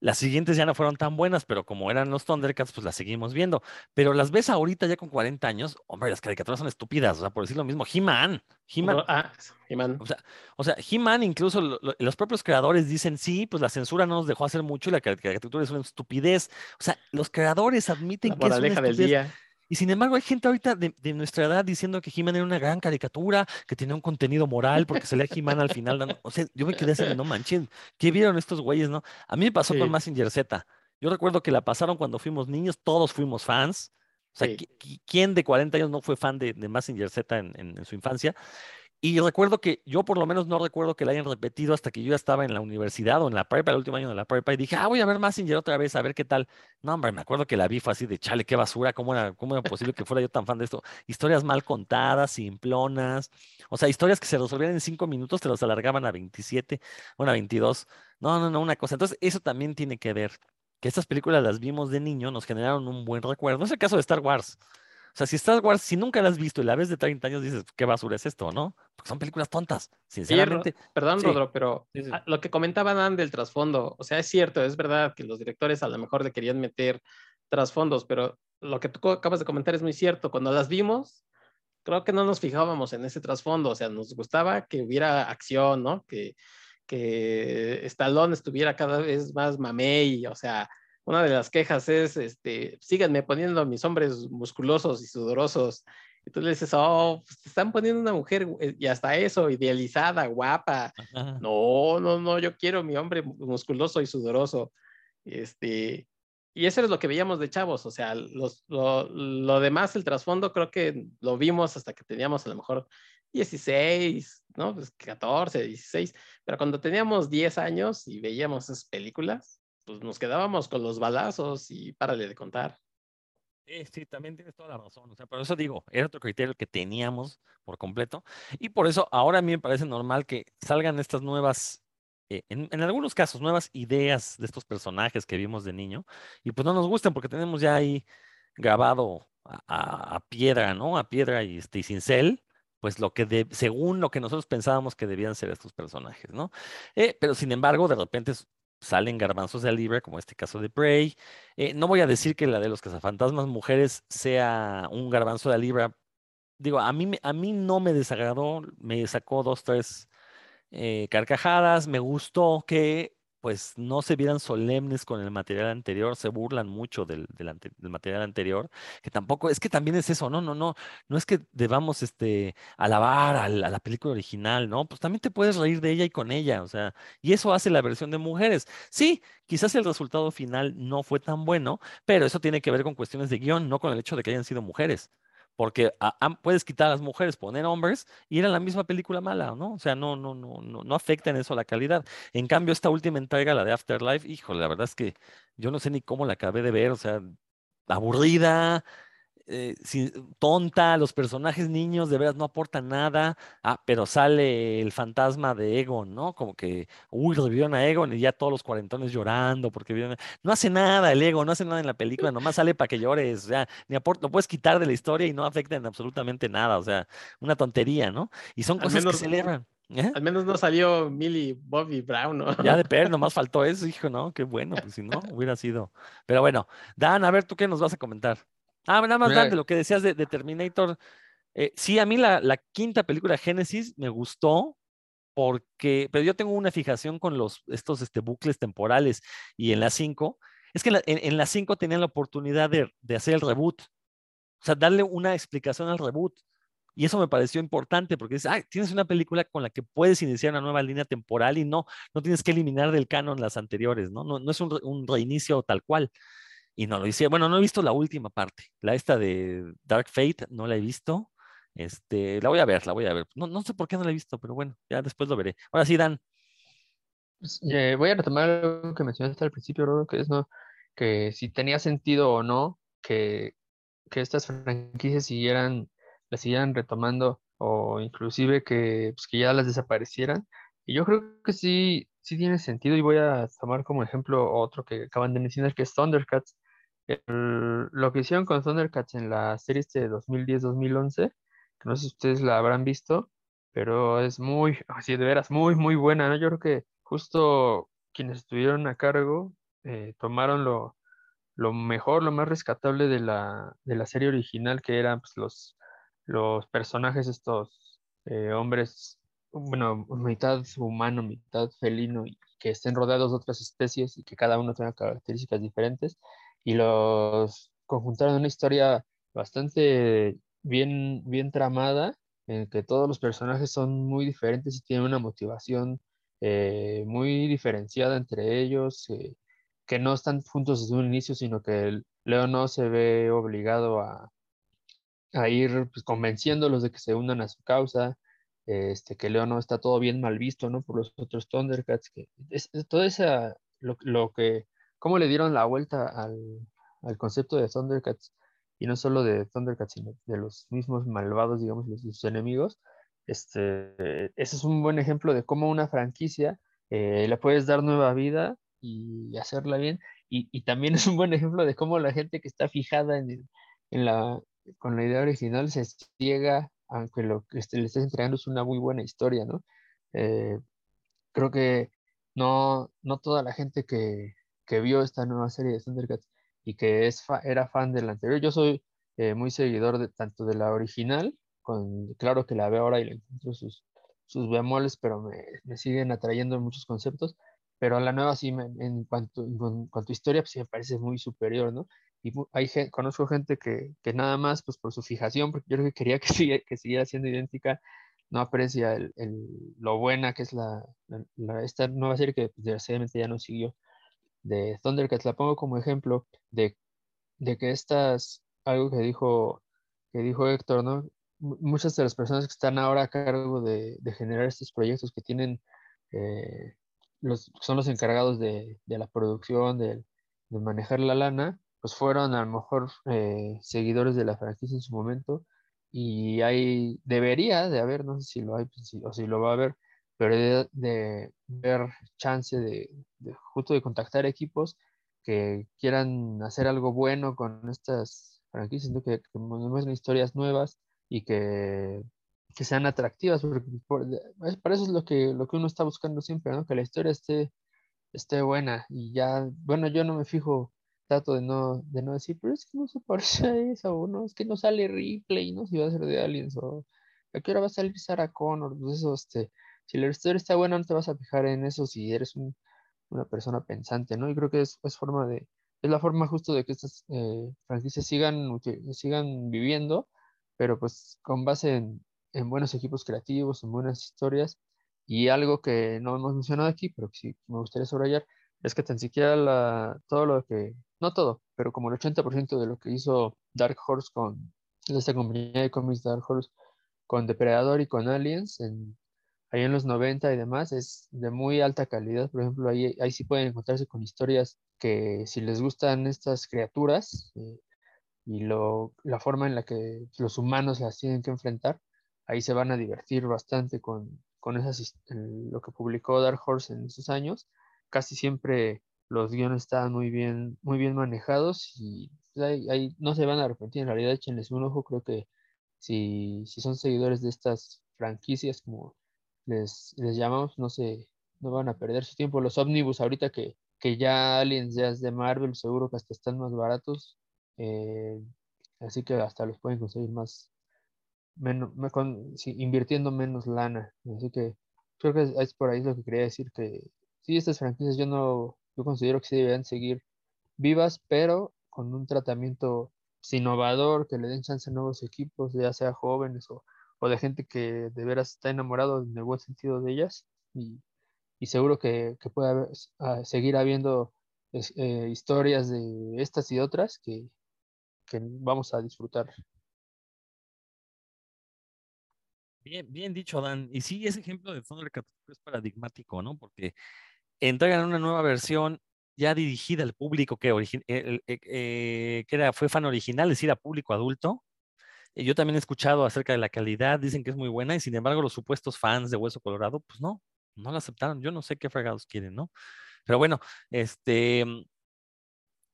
Las siguientes ya no fueron tan buenas, pero como eran los Thundercats, pues las seguimos viendo. Pero las ves ahorita ya con 40 años, hombre, las caricaturas son estúpidas. O sea, por decir lo mismo, He-Man. He-Man, Ah, He-Man. o sea, o sea, He-Man, incluso lo- lo- los propios creadores dicen, sí, pues la censura no nos dejó hacer mucho y la cari- caricatura es una estupidez. O sea, los creadores admiten La que es una del día. Y sin embargo, hay gente ahorita de, de nuestra edad diciendo que He-Man era una gran caricatura, que tenía un contenido moral, porque salía He-Man al final. dando- O sea, yo me quedé así de no manchen, ¿qué vieron estos güeyes, no? A mí me pasó con Sí. Mazinger Z. Yo recuerdo que la pasaron cuando fuimos niños, todos fuimos fans. O sea, Sí. ¿qui- qui- ¿quién de 40 años no fue fan de, de Mazinger Z en, en- en su infancia? Y recuerdo que yo por lo menos no recuerdo que la hayan repetido hasta que yo ya estaba en la universidad o en la prepa, el último año de la prepa, y dije, ah, voy a ver Mazinger otra vez, a ver qué tal. No, hombre, me acuerdo que la vi fue así de, chale, qué basura, ¿cómo era, cómo era posible que fuera yo tan fan de esto? Historias mal contadas, simplonas, o sea, historias que se resolvían en cinco minutos, te las alargaban a 27, bueno, a 22. No, no, no, una cosa. Entonces, eso también tiene que ver, que estas películas las vimos de niño, nos generaron un buen recuerdo. Es el caso de Star Wars. O sea, si Star Wars, si nunca la has visto y la ves de 30 años, dices, qué basura es esto, ¿no? Porque son películas tontas, Sí, sinceramente. perdón, sí. Rodro, pero Sí, lo que comentaba Dan del trasfondo, o sea, es cierto, es verdad que los directores a lo mejor le querían meter trasfondos, pero lo que tú acabas de comentar es muy cierto. Cuando las vimos, creo que no nos fijábamos en ese trasfondo, o sea, nos gustaba que hubiera acción, ¿no? Que, que Stallone estuviera cada vez más mamey, o sea, una de las quejas es, este, síganme poniendo a mis hombres musculosos y sudorosos. Y tú le dices, oh, pues te están poniendo una mujer, eh, y hasta eso, idealizada, guapa. Ajá. No, no, no, yo quiero mi hombre mu- musculoso y sudoroso. Este, y eso es lo que veíamos de chavos, o sea, los, lo, lo demás, el trasfondo, creo que lo vimos hasta que teníamos a lo mejor 16, ¿no? Pues 14, 16, pero cuando teníamos 10 años y veíamos esas películas, pues nos quedábamos con los balazos y párale de contar. Sí, sí, también tienes toda la razón. O sea, por eso digo, era otro criterio que teníamos por completo. Y por eso ahora a mí me parece normal que salgan estas nuevas, eh, en, en algunos casos, nuevas ideas de estos personajes que vimos de niño. Y pues no nos gustan porque tenemos ya ahí grabado a, piedra, ¿no? A piedra y, este, y cincel, pues lo que de, según lo que nosotros pensábamos que debían ser estos personajes, ¿no? Eh, pero sin embargo, de repente salen garbanzos de libre, como este caso de Prey. Eh, no voy a decir que la de los cazafantasmas mujeres sea un garbanzo de libra. Digo, a mí, a mí no me desagradó, me sacó dos, tres eh, carcajadas, me gustó que pues no se vieran solemnes con el material anterior, se burlan mucho del, del material anterior, que tampoco, es que también es eso, no, no, no, no es que debamos este, alabar al- a la película original, ¿no? Pues también te puedes reír de ella y con ella, o sea, y eso hace la versión de mujeres. Sí, quizás el resultado final no fue tan bueno, pero eso tiene que ver con cuestiones de guion, no con el hecho de que hayan sido mujeres. Porque puedes quitar a las mujeres, poner hombres y era la misma película mala, ¿no? O sea, no, no, no, no, no afecta en eso la calidad. En cambio, esta última entrega, la de Afterlife, híjole, la verdad es que yo no sé ni cómo la acabé de ver, o sea, aburrida, eh, sin- tonta, los personajes niños de veras no aportan nada, ah, pero sale el fantasma de Egon, ¿no? Como que, uy, revivieron a Egon y ya todos los cuarentones llorando porque vieron- no hace nada el Egon, no hace nada en la película, nomás sale para que llores, o sea, ni aporta, lo puedes quitar de la historia y no afecta en absolutamente nada, o sea, una tontería, ¿no? Y son cosas que menos- celebran. ¿eh? Al menos no salió Millie Bobby Brown, ¿no? Ya de per, nomás faltó eso, hijo, ¿no? Qué bueno, pues si no, hubiera sido. Pero bueno, Dan, a ver, ¿tú qué nos vas a comentar? Ah, nada más, Dan, Mira, de lo que decías de, de Terminator. eh, sí, a mí la, la quinta película Génesis me gustó porque, pero yo tengo una fijación con los, estos este, bucles temporales y en la 5, es que en la, en, en la 5 tenían la oportunidad de, de hacer el reboot, o sea, darle una explicación al reboot. Y eso me pareció importante porque dices, ah, tienes una película con la que puedes iniciar una nueva línea temporal y no, no tienes que eliminar del canon las anteriores, ¿no? No, no es un reinicio tal cual. Y no lo hice. Bueno, no he visto la última parte. La esta de Dark Fate, no la he visto. Este, la voy a ver, la voy a ver. No, no sé por qué no la he visto, pero bueno, ya después lo veré. Ahora sí, Dan. pues, eh, voy a retomar algo que mencionaste al principio, Rodo, que es no, que si tenía sentido o no que, que estas franquicias siguieran, las siguieran retomando o inclusive que, pues, que ya las desaparecieran. Y yo creo que sí, sí tiene sentido y voy a tomar como ejemplo otro que acaban de mencionar, que es Thundercats. Lo que hicieron con Thundercats en la serie este de 2010-2011, que no sé si ustedes la habrán visto, pero es muy, así de veras, muy, muy buena, ¿no? Yo creo que justo quienes estuvieron a cargo eh, tomaron lo, lo mejor, lo más rescatable de la, de la serie original, que eran pues, los, los personajes estos eh, hombres, bueno, mitad humano, mitad felino, que estén rodeados de otras especies y que cada uno tenga características diferentes, y los conjuntaron una historia bastante bien, bien tramada, en que todos los personajes son muy diferentes y tienen una motivación eh, muy diferenciada entre ellos, eh, que no están juntos desde un inicio, sino que Leo no se ve obligado a, a ir pues, convenciéndolos de que se unan a su causa, este, que Leo no está todo bien mal visto, ¿no? Por los otros Thundercats, que es, todo esa, lo, lo, que, cómo le dieron la vuelta al, al, concepto de Thundercats, y no solo de Thundercats, sino de los mismos malvados, digamos, los, sus enemigos, este, ese es un buen ejemplo de cómo una franquicia eh, le puedes dar nueva vida y hacerla bien, y, y, también es un buen ejemplo de cómo la gente que está fijada en, en la, con la idea original se ciega, aunque lo que este, le estés entregando es una muy buena historia, ¿no? Eh, creo que no, no toda la gente que, que, vio esta nueva serie de Thundercats y que es era fan de la anterior, yo soy eh, muy seguidor de tanto de la original, claro que la veo ahora y le encuentro sus, sus bemoles, pero me, siguen atrayendo muchos conceptos, pero la nueva sí, en, cuanto, en cuanto a historia, pues sí me parece muy superior, ¿no? y hay conozco gente que, que, nada más pues por su fijación, porque yo creo que quería que, siguiera siendo idéntica, no aprecia lo buena que es la, la, esta nueva serie que pues, desgraciadamente ya no siguió de Thundercats. La pongo como ejemplo de, de que estas, algo que dijo, que dijo Héctor, ¿no? muchas de las personas que están ahora a cargo de, de generar estos proyectos que tienen, eh, los, son los encargados de, de la producción, de, manejar la lana, pues fueron a lo mejor eh, seguidores de la franquicia en su momento y hay, debería de haber, no sé si lo hay o si lo va a haber, pero de, de ver chance de, justo de contactar equipos que quieran hacer algo bueno con estas franquicias, que, que muestren historias nuevas y que, que sean atractivas, porque para eso es lo que, lo que uno está buscando siempre, ¿no? que la historia esté, esté buena y ya, bueno, yo no me fijo trato de no, de no decir, pero es que no se parece a eso, o no, es que no sale Ripley, ¿no? Si va a ser de Aliens, o a qué hora va a salir Sarah Connor, pues eso, este, si la historia está buena, no te vas a fijar en eso si eres una persona pensante, ¿no? Y creo que es, forma de, es la forma justo de que estas eh, franquicias sigan, sigan viviendo, pero pues con base en, en buenos equipos creativos, en buenas historias, y algo que no hemos mencionado aquí, pero que sí me gustaría subrayar, es que tan siquiera la, todo lo que, no todo, pero como el 80% de lo que hizo Dark Horse con esta compañía de cómics Dark Horse con Depredador y con Aliens, en, ahí en los 90 y demás, es de muy alta calidad. Por ejemplo, ahí, ahí sí pueden encontrarse con historias que si les gustan estas criaturas eh, y lo, la forma en la que los humanos las tienen que enfrentar, ahí se van a divertir bastante con, con esas, lo que publicó Dark Horse en esos años casi siempre los guiones estaban muy bien, muy bien manejados y pues, ahí, no se van a arrepentir. En realidad, échenles un ojo. Creo que si, si son seguidores de estas franquicias, como les, les llamamos, no se no van a perder su tiempo. Los ómnibus, ahorita que, que ya Aliens ya es de Marvel, seguro que hasta están más baratos. Eh, así que hasta los pueden conseguir más, menos, invirtiendo menos lana. Así que creo que es, por ahí lo que quería decir, que sí, estas franquicias yo no, yo considero que sí deberían seguir vivas, pero con un tratamiento innovador, que le den chance a nuevos equipos, ya sea jóvenes o, o de gente que de veras está enamorado en el buen sentido de ellas. Y, y seguro que, que puede haber, a, seguir habiendo eh, historias de estas y otras que, que vamos a disfrutar. Bien, bien dicho, Dan. Y sí, ese ejemplo de Thundercat es paradigmático, ¿no? Porque entregan una nueva versión ya dirigida al público que, eh, era, fue fan original, es decir, a público adulto. Yo también he escuchado acerca de la calidad, dicen que es muy buena y sin embargo los supuestos fans de Hueso Colorado, pues no, no la aceptaron. Yo no sé qué fregados quieren, ¿no? Pero bueno, este,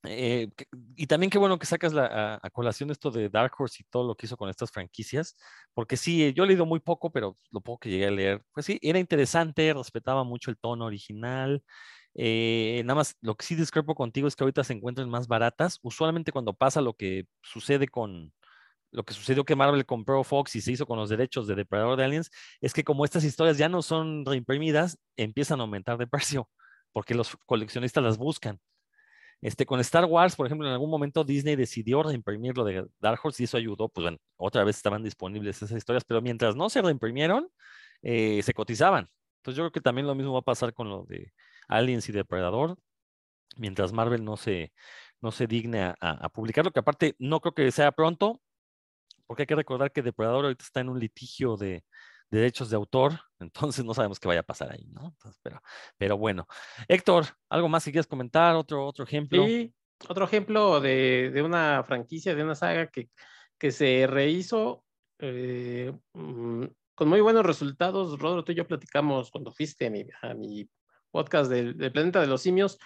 eh, y también qué bueno que sacas la, a, colación esto de Dark Horse y todo lo que hizo con estas franquicias, porque sí, yo he leído muy poco, pero lo poco que llegué a leer, pues sí, era interesante, respetaba mucho el tono original. Eh, nada más, lo que sí discrepo contigo es que ahorita se encuentran más baratas. Usualmente cuando pasa lo que sucede con, lo que sucedió que Marvel compró Fox y se hizo con los derechos de Depredador de Aliens, es que como estas historias ya no son reimprimidas, empiezan a aumentar de precio, porque los coleccionistas las buscan. Este, con Star Wars, por ejemplo, en algún momento Disney decidió reimprimir lo de Dark Horse y eso ayudó, pues bueno, otra vez estaban disponibles esas historias, pero mientras no se reimprimieron, eh, se cotizaban. Entonces yo creo que también lo mismo va a pasar con lo de Aliens y Depredador, mientras Marvel no se, no se digne a, a publicarlo, que aparte no creo que sea pronto, porque hay que recordar que Depredador ahorita está en un litigio de, derechos de autor, entonces no sabemos qué vaya a pasar ahí, ¿no? pero, pero bueno. Héctor, ¿algo más que quieras comentar? ¿Otro, otro ejemplo? Sí, otro ejemplo de, de una franquicia, de una saga que, que se rehizo eh, mm, con muy buenos resultados. Rodro, tú y yo platicamos cuando fuiste a mi, a mi podcast del, del Planeta de los Simios.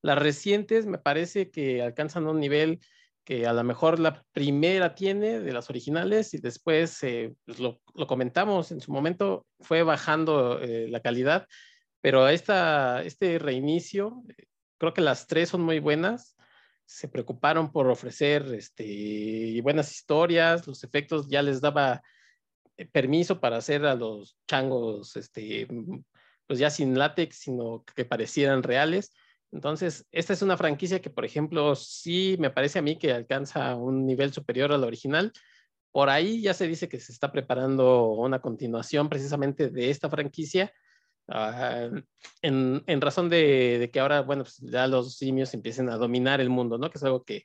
Las recientes me parece que alcanzan un nivel que a lo mejor la primera tiene de las originales y después eh, pues lo, comentamos en su momento, fue bajando eh, la calidad, pero esta, este reinicio, eh, creo que las tres son muy buenas, se preocuparon por ofrecer este, buenas historias, los efectos ya les daba permiso para hacer a los changos, este, pues ya sin látex, sino que parecieran reales entonces, esta es una franquicia que, por ejemplo, sí me parece a mí que alcanza un nivel superior al original. Por ahí ya se dice que se está preparando una continuación precisamente de esta franquicia, uh, en, razón de, de, que ahora, bueno, pues ya los simios empiecen a dominar el mundo, ¿no? Que es algo que,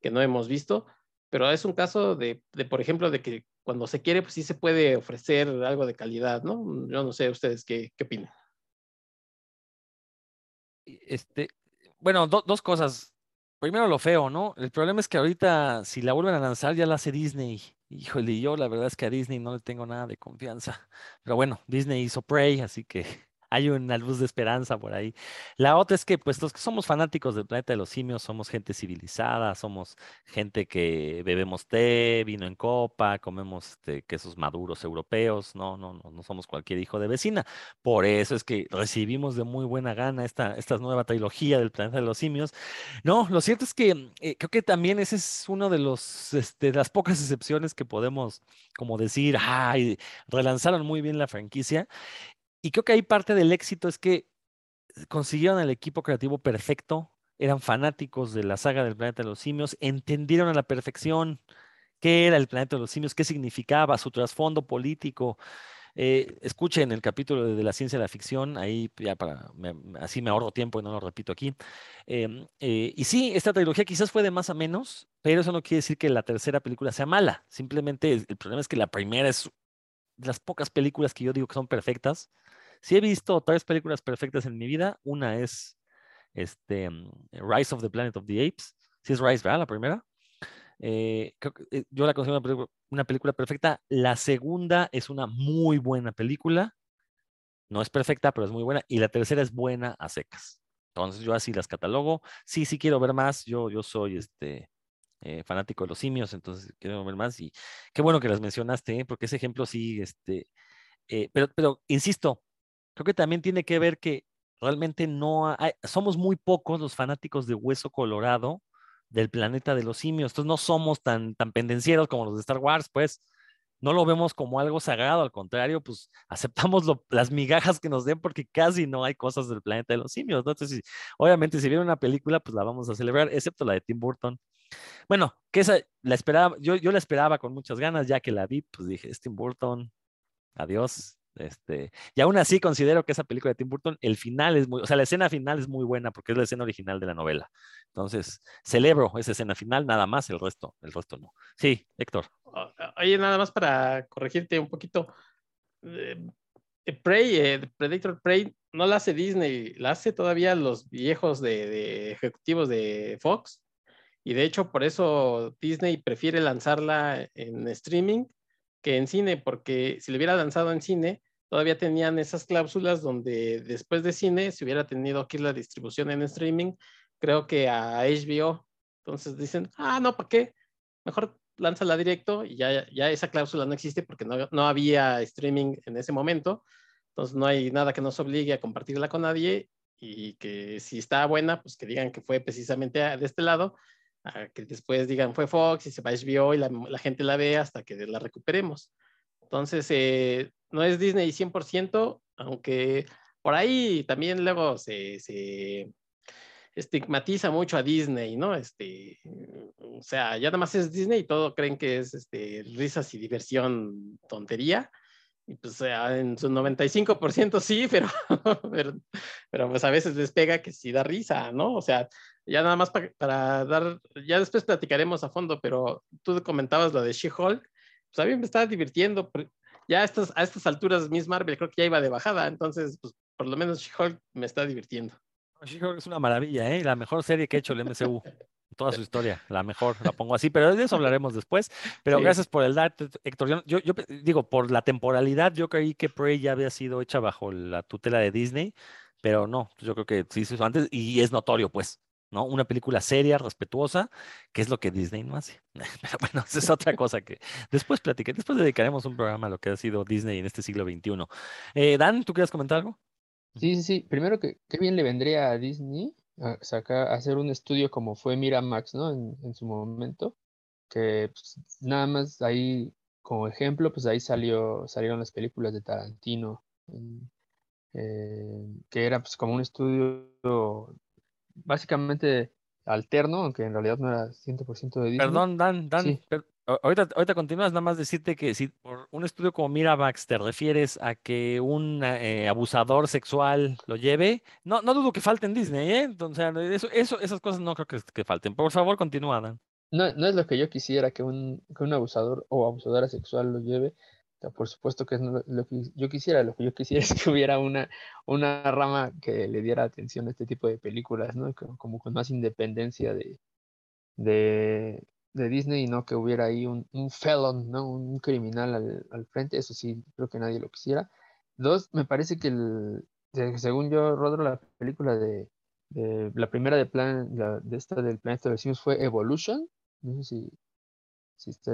que no hemos visto, pero es un caso de, de, por ejemplo, de que cuando se quiere, pues sí se puede ofrecer algo de calidad, ¿no? Yo no sé ustedes qué, qué opinan. Este, bueno, do, dos cosas. Primero lo feo, ¿no? El problema es que ahorita, si la vuelven a lanzar, ya la hace Disney. Híjole, yo la verdad es que a Disney no le tengo nada de confianza. Pero bueno, Disney hizo Prey, así que hay una luz de esperanza por ahí. La otra es que, pues, los que somos fanáticos del planeta de los simios somos gente civilizada, somos gente que bebemos té, vino en copa, comemos este, quesos maduros europeos, no, no, no, no somos cualquier hijo de vecina. Por eso es que recibimos de muy buena gana esta, esta nueva trilogía del planeta de los simios. No, lo cierto es que eh, creo que también ese es uno de los, este, las pocas excepciones que podemos, como decir, ay, relanzaron muy bien la franquicia y creo que ahí parte del éxito es que consiguieron el equipo creativo perfecto, eran fanáticos de la saga del planeta de los simios, entendieron a la perfección qué era el planeta de los simios, qué significaba, su trasfondo político. Eh, escuchen el capítulo de, la ciencia de la ficción, ahí ya para, me, así me ahorro tiempo y no lo repito aquí. Eh, eh, y sí, esta trilogía quizás fue de más a menos, pero eso no quiere decir que la tercera película sea mala. Simplemente el problema es que la primera es las pocas películas que yo digo que son perfectas. Si he visto tres películas perfectas en mi vida, una es este, Rise of the Planet of the Apes. Si es Rise, ¿verdad? La primera. Eh, eh, yo la considero una una película perfecta. La segunda es una muy buena película. No es perfecta, pero es muy buena. Y la tercera es buena a secas. Entonces yo así las catalogo. Sí, sí quiero ver más. Yo, yo soy este, eh, fanático de los simios, entonces quiero ver más. Y qué bueno que las mencionaste, ¿eh? porque ese ejemplo sí, este, eh, pero, insisto, creo que también tiene que ver que realmente no hay, somos muy pocos los fanáticos de Hueso Colorado del planeta de los simios. Entonces no somos tan, tan pendencieros como los de Star Wars, pues no lo vemos como algo sagrado, al contrario, pues aceptamos las migajas que nos den porque casi no hay cosas del planeta de los simios. Entonces, obviamente, si viene una película, pues la vamos a celebrar, excepto la de Tim Burton. Bueno, que la esperaba, yo, yo la esperaba con muchas ganas, ya que la vi, pues dije, es Tim Burton, adiós, este, y aún así considero que esa película de Tim Burton, el final es muy, o sea, la escena final es muy buena porque es la escena original de la novela. Entonces, celebro esa escena final, nada más, el resto, el resto no. Sí, Héctor. Oye, nada más para corregirte un poquito. Eh, Prey, eh, Predator Prey, no la hace Disney, la hace todavía los viejos de ejecutivos de Fox. Y de hecho, por eso Disney prefiere lanzarla en streaming que en cine, porque si lo hubiera lanzado en cine, todavía tenían esas cláusulas donde después de cine se hubiera tenido aquí la distribución en streaming, creo que a HBO. Entonces dicen, ah, no, ¿para qué? Mejor lánzala directo y ya, ya esa cláusula no existe porque no, no había streaming en ese momento. Entonces no hay nada que nos obligue a compartirla con nadie y que si está buena, pues que digan que fue precisamente de este lado. A que después digan fue Fox y se va HBO y la, la gente la ve hasta que la recuperemos. Entonces, eh, no es Disney 100%, aunque por ahí también luego se, se estigmatiza mucho a Disney, ¿no? Este, o sea, ya nada más es Disney y todo creen que es este, risas y diversión, tontería. Y pues en su 95% sí, pero, pero, pero, pues a veces les pega que sí da risa, ¿no? O sea, ya nada más para, para dar, ya después platicaremos a fondo, pero tú comentabas lo de She-Hulk, pues a mí me estaba divirtiendo. Ya a estas, a estas alturas Miss Marvel creo que ya iba de bajada, entonces pues por lo menos She-Hulk me está divirtiendo. She-Hulk es una maravilla, ¿eh? La mejor serie que ha hecho el MCU. toda su historia, la mejor, la pongo así, pero de eso hablaremos después. Pero gracias por el dato, Héctor. Yo, yo, digo, por la temporalidad, yo creí que Prey ya había sido hecha bajo la tutela de Disney, pero no, yo creo que sí se hizo antes y es notorio, pues, ¿no? Una película seria, respetuosa, que es lo que Disney no hace. Pero bueno, esa es otra cosa que después platiqué, después dedicaremos un programa a lo que ha sido Disney en este siglo XXI. Eh, Dan, ¿tú quieres comentar algo? Sí, sí, sí. Primero, que qué bien le vendría a Disney a hacer un estudio como fue Miramax, ¿no? En, en su momento, que pues, nada más ahí, como ejemplo, pues ahí salió, salieron las películas de Tarantino, eh, que era pues como un estudio básicamente alterno, aunque en realidad no era 100% de Disney. Perdón, Dan, Dan, ahorita, continúas, nada más decirte que si por un estudio como Miramax te refieres a que un eh, abusador sexual lo lleve, no, no dudo que falten Disney, ¿eh? Entonces, eso, esas cosas no creo que, falten. Por favor, continúa, Dan. No, no es lo que yo quisiera que un, que un abusador o abusadora sexual lo lleve. por supuesto que lo, que yo quisiera. Lo que yo quisiera es que hubiera una, una rama que le diera atención a este tipo de películas, ¿no? Como con más independencia de, de, de Disney y no que hubiera ahí un, un felon, ¿no? Un criminal al, al, frente, eso sí, creo que nadie lo quisiera. Dos, me parece que el, según yo, Rodro, la película de, de la primera de, plan, la, de esta del planeta de los simios fue Evolution, no sé si, si está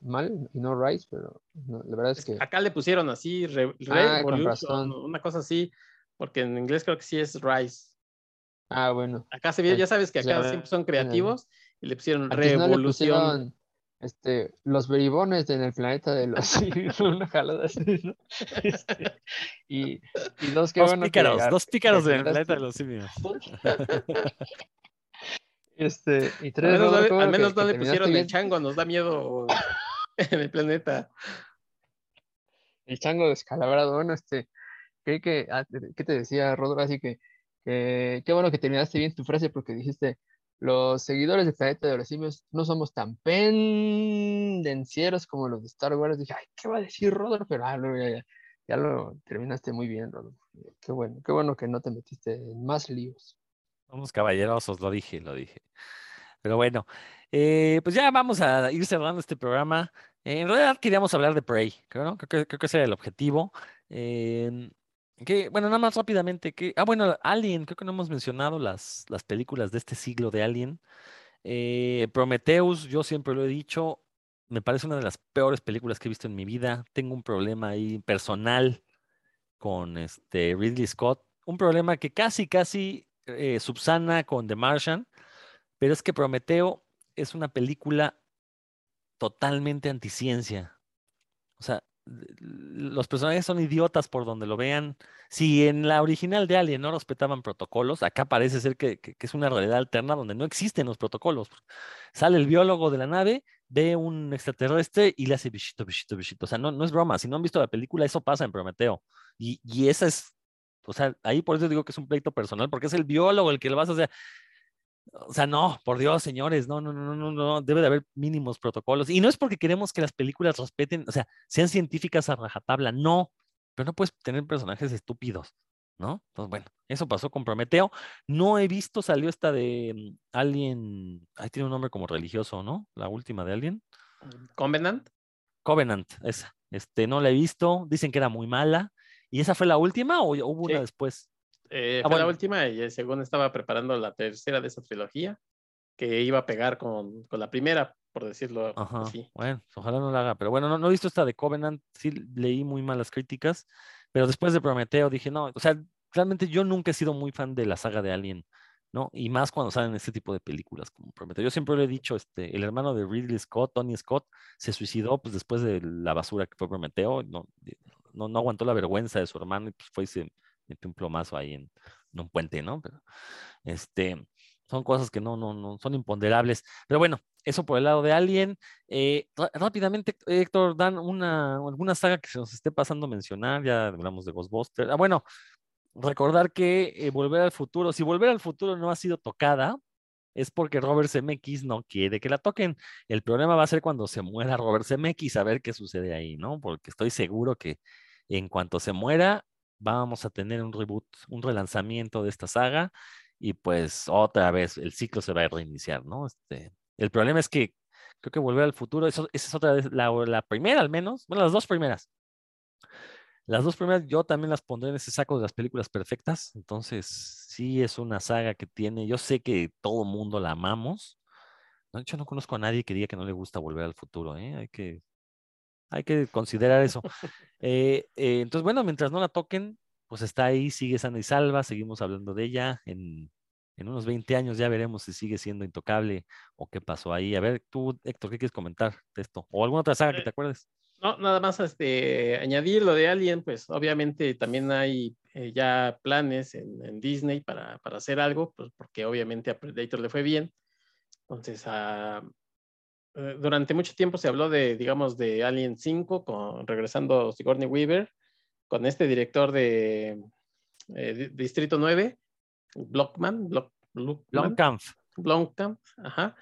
mal y no Rise, pero no, la verdad es que... Acá le pusieron así, re, ah, Evolution, una cosa así, porque en inglés creo que sí es Rise. Ah, bueno. Acá se ve, ya sabes que acá siempre son creativos y le pusieron revolución. este, los beribones en el planeta de los una jalada así, ¿no? Este, y, y, dos, dos pícaros, dos pícaros en el planeta de los simios. este, y tres, al menos no, le pusieron el chango, nos da miedo en el planeta. El chango descalabrado, bueno, este, ¿qué, que, ah, ¿qué te decía Rodro? Así que, que, qué bueno que terminaste bien tu frase porque dijiste, los seguidores de Planeta de los Simios no somos tan pendencieros como los de Star Wars. Dije, ay, ¿qué va a decir Rodolfo? Pero ah, ya, lo terminaste muy bien, Rodolfo. Qué bueno, qué bueno que no te metiste en más líos. Somos caballerosos, lo dije, lo dije. Pero bueno, eh, pues ya vamos a ir cerrando este programa. en realidad queríamos hablar de Prey, creo, creo, que, ese era el objetivo. Bueno, nada más rápidamente, ah, bueno, Alien, creo que no hemos mencionado las, las películas de este siglo de Alien. Eh, Prometheus, yo siempre lo he dicho, me parece una de las peores películas que he visto en mi vida. Tengo un problema ahí personal con este Ridley Scott, un problema que casi, casi eh, subsana con The Martian, pero es que Prometeo es una película totalmente anticiencia. O sea, los personajes son idiotas por donde lo vean. Si en la original de Alien no respetaban protocolos, acá parece ser que, es una realidad alterna donde no existen los protocolos. Sale el biólogo de la nave, ve un extraterrestre y le hace bichito, bichito, bichito. O sea, no, es broma. Si no han visto la película, eso pasa en Prometeo. Y, y esa es, o sea, ahí por eso digo que es un pleito personal, porque es el biólogo el que lo vas a hacer. O sea, no, por Dios, señores, no, no, no, no, no, debe de haber mínimos protocolos. Y no es porque queremos que las películas respeten, o sea, sean científicas a rajatabla, no, pero no puedes tener personajes estúpidos, ¿no? Entonces, bueno, eso pasó con Prometeo. No he visto, salió esta de mm, Alien, ahí tiene un nombre como religioso, ¿no? La última de Alien. Covenant. Covenant, esa. Este, no la he visto, dicen que era muy mala. ¿Y esa fue la última o hubo una después? Eh, ah, fue la última y según estaba preparando la tercera de esa trilogía, que iba a pegar con, con la primera, por decirlo así. Bueno, ojalá no la haga, pero bueno, no, no, he visto esta de Covenant, sí leí muy malas críticas, pero después de Prometeo dije, no, o sea, realmente yo nunca he sido muy fan de la saga de Alien. ¿no? Y más cuando salen este tipo de películas como Prometeo. Yo siempre le he dicho, este, el hermano de Ridley Scott, Tony Scott, se suicidó pues después de la basura que fue Prometeo, no, no, no aguantó la vergüenza de su hermano y pues fue y se metió un plomazo ahí en, un puente, ¿no? Pero, este, son cosas que no, no, no son imponderables. Pero bueno, eso por el lado de Alien. Eh, rápidamente, Héctor, dan una, alguna saga que se nos esté pasando a mencionar, ya hablamos de Ghostbusters. Ah, bueno, recordar que eh, Volver al Futuro, si Volver al Futuro no ha sido tocada, es porque Robert Zemeckis no quiere que la toquen. El problema va a ser cuando se muera Robert Zemeckis, a ver qué sucede ahí, ¿no? Porque estoy seguro que en cuanto se muera, vamos a tener un reboot, un relanzamiento de esta saga y pues otra vez el ciclo se va a reiniciar, ¿no? Este, el problema es que creo que Volver al Futuro, esa es otra vez, la, la primera al menos, bueno, las dos primeras, las dos primeras yo también las pondré en ese saco de las películas perfectas. Entonces, sí es una saga que tiene, yo sé que todo mundo la amamos. De hecho, no conozco a nadie que diga que no le gusta volver al futuro. ¿eh? Hay, que, hay que considerar eso. Eh, eh, entonces, bueno, mientras no la toquen, pues está ahí, sigue sana y salva. Seguimos hablando de ella. En, en unos 20 años ya veremos si sigue siendo intocable o qué pasó ahí. A ver, tú, Héctor, ¿qué quieres comentar de esto? ¿O alguna otra saga que te acuerdes? No, nada más este, añadir lo de Alien, pues obviamente también hay eh, ya planes en, Disney para, hacer algo, pues porque obviamente a Predator le fue bien. Entonces, ah, eh, durante mucho tiempo se habló de, digamos, de Alien 5, con, regresando Sigourney Weaver, con este director de, eh, Distrito 9, Blockman, Block, Blomkamp. ajá.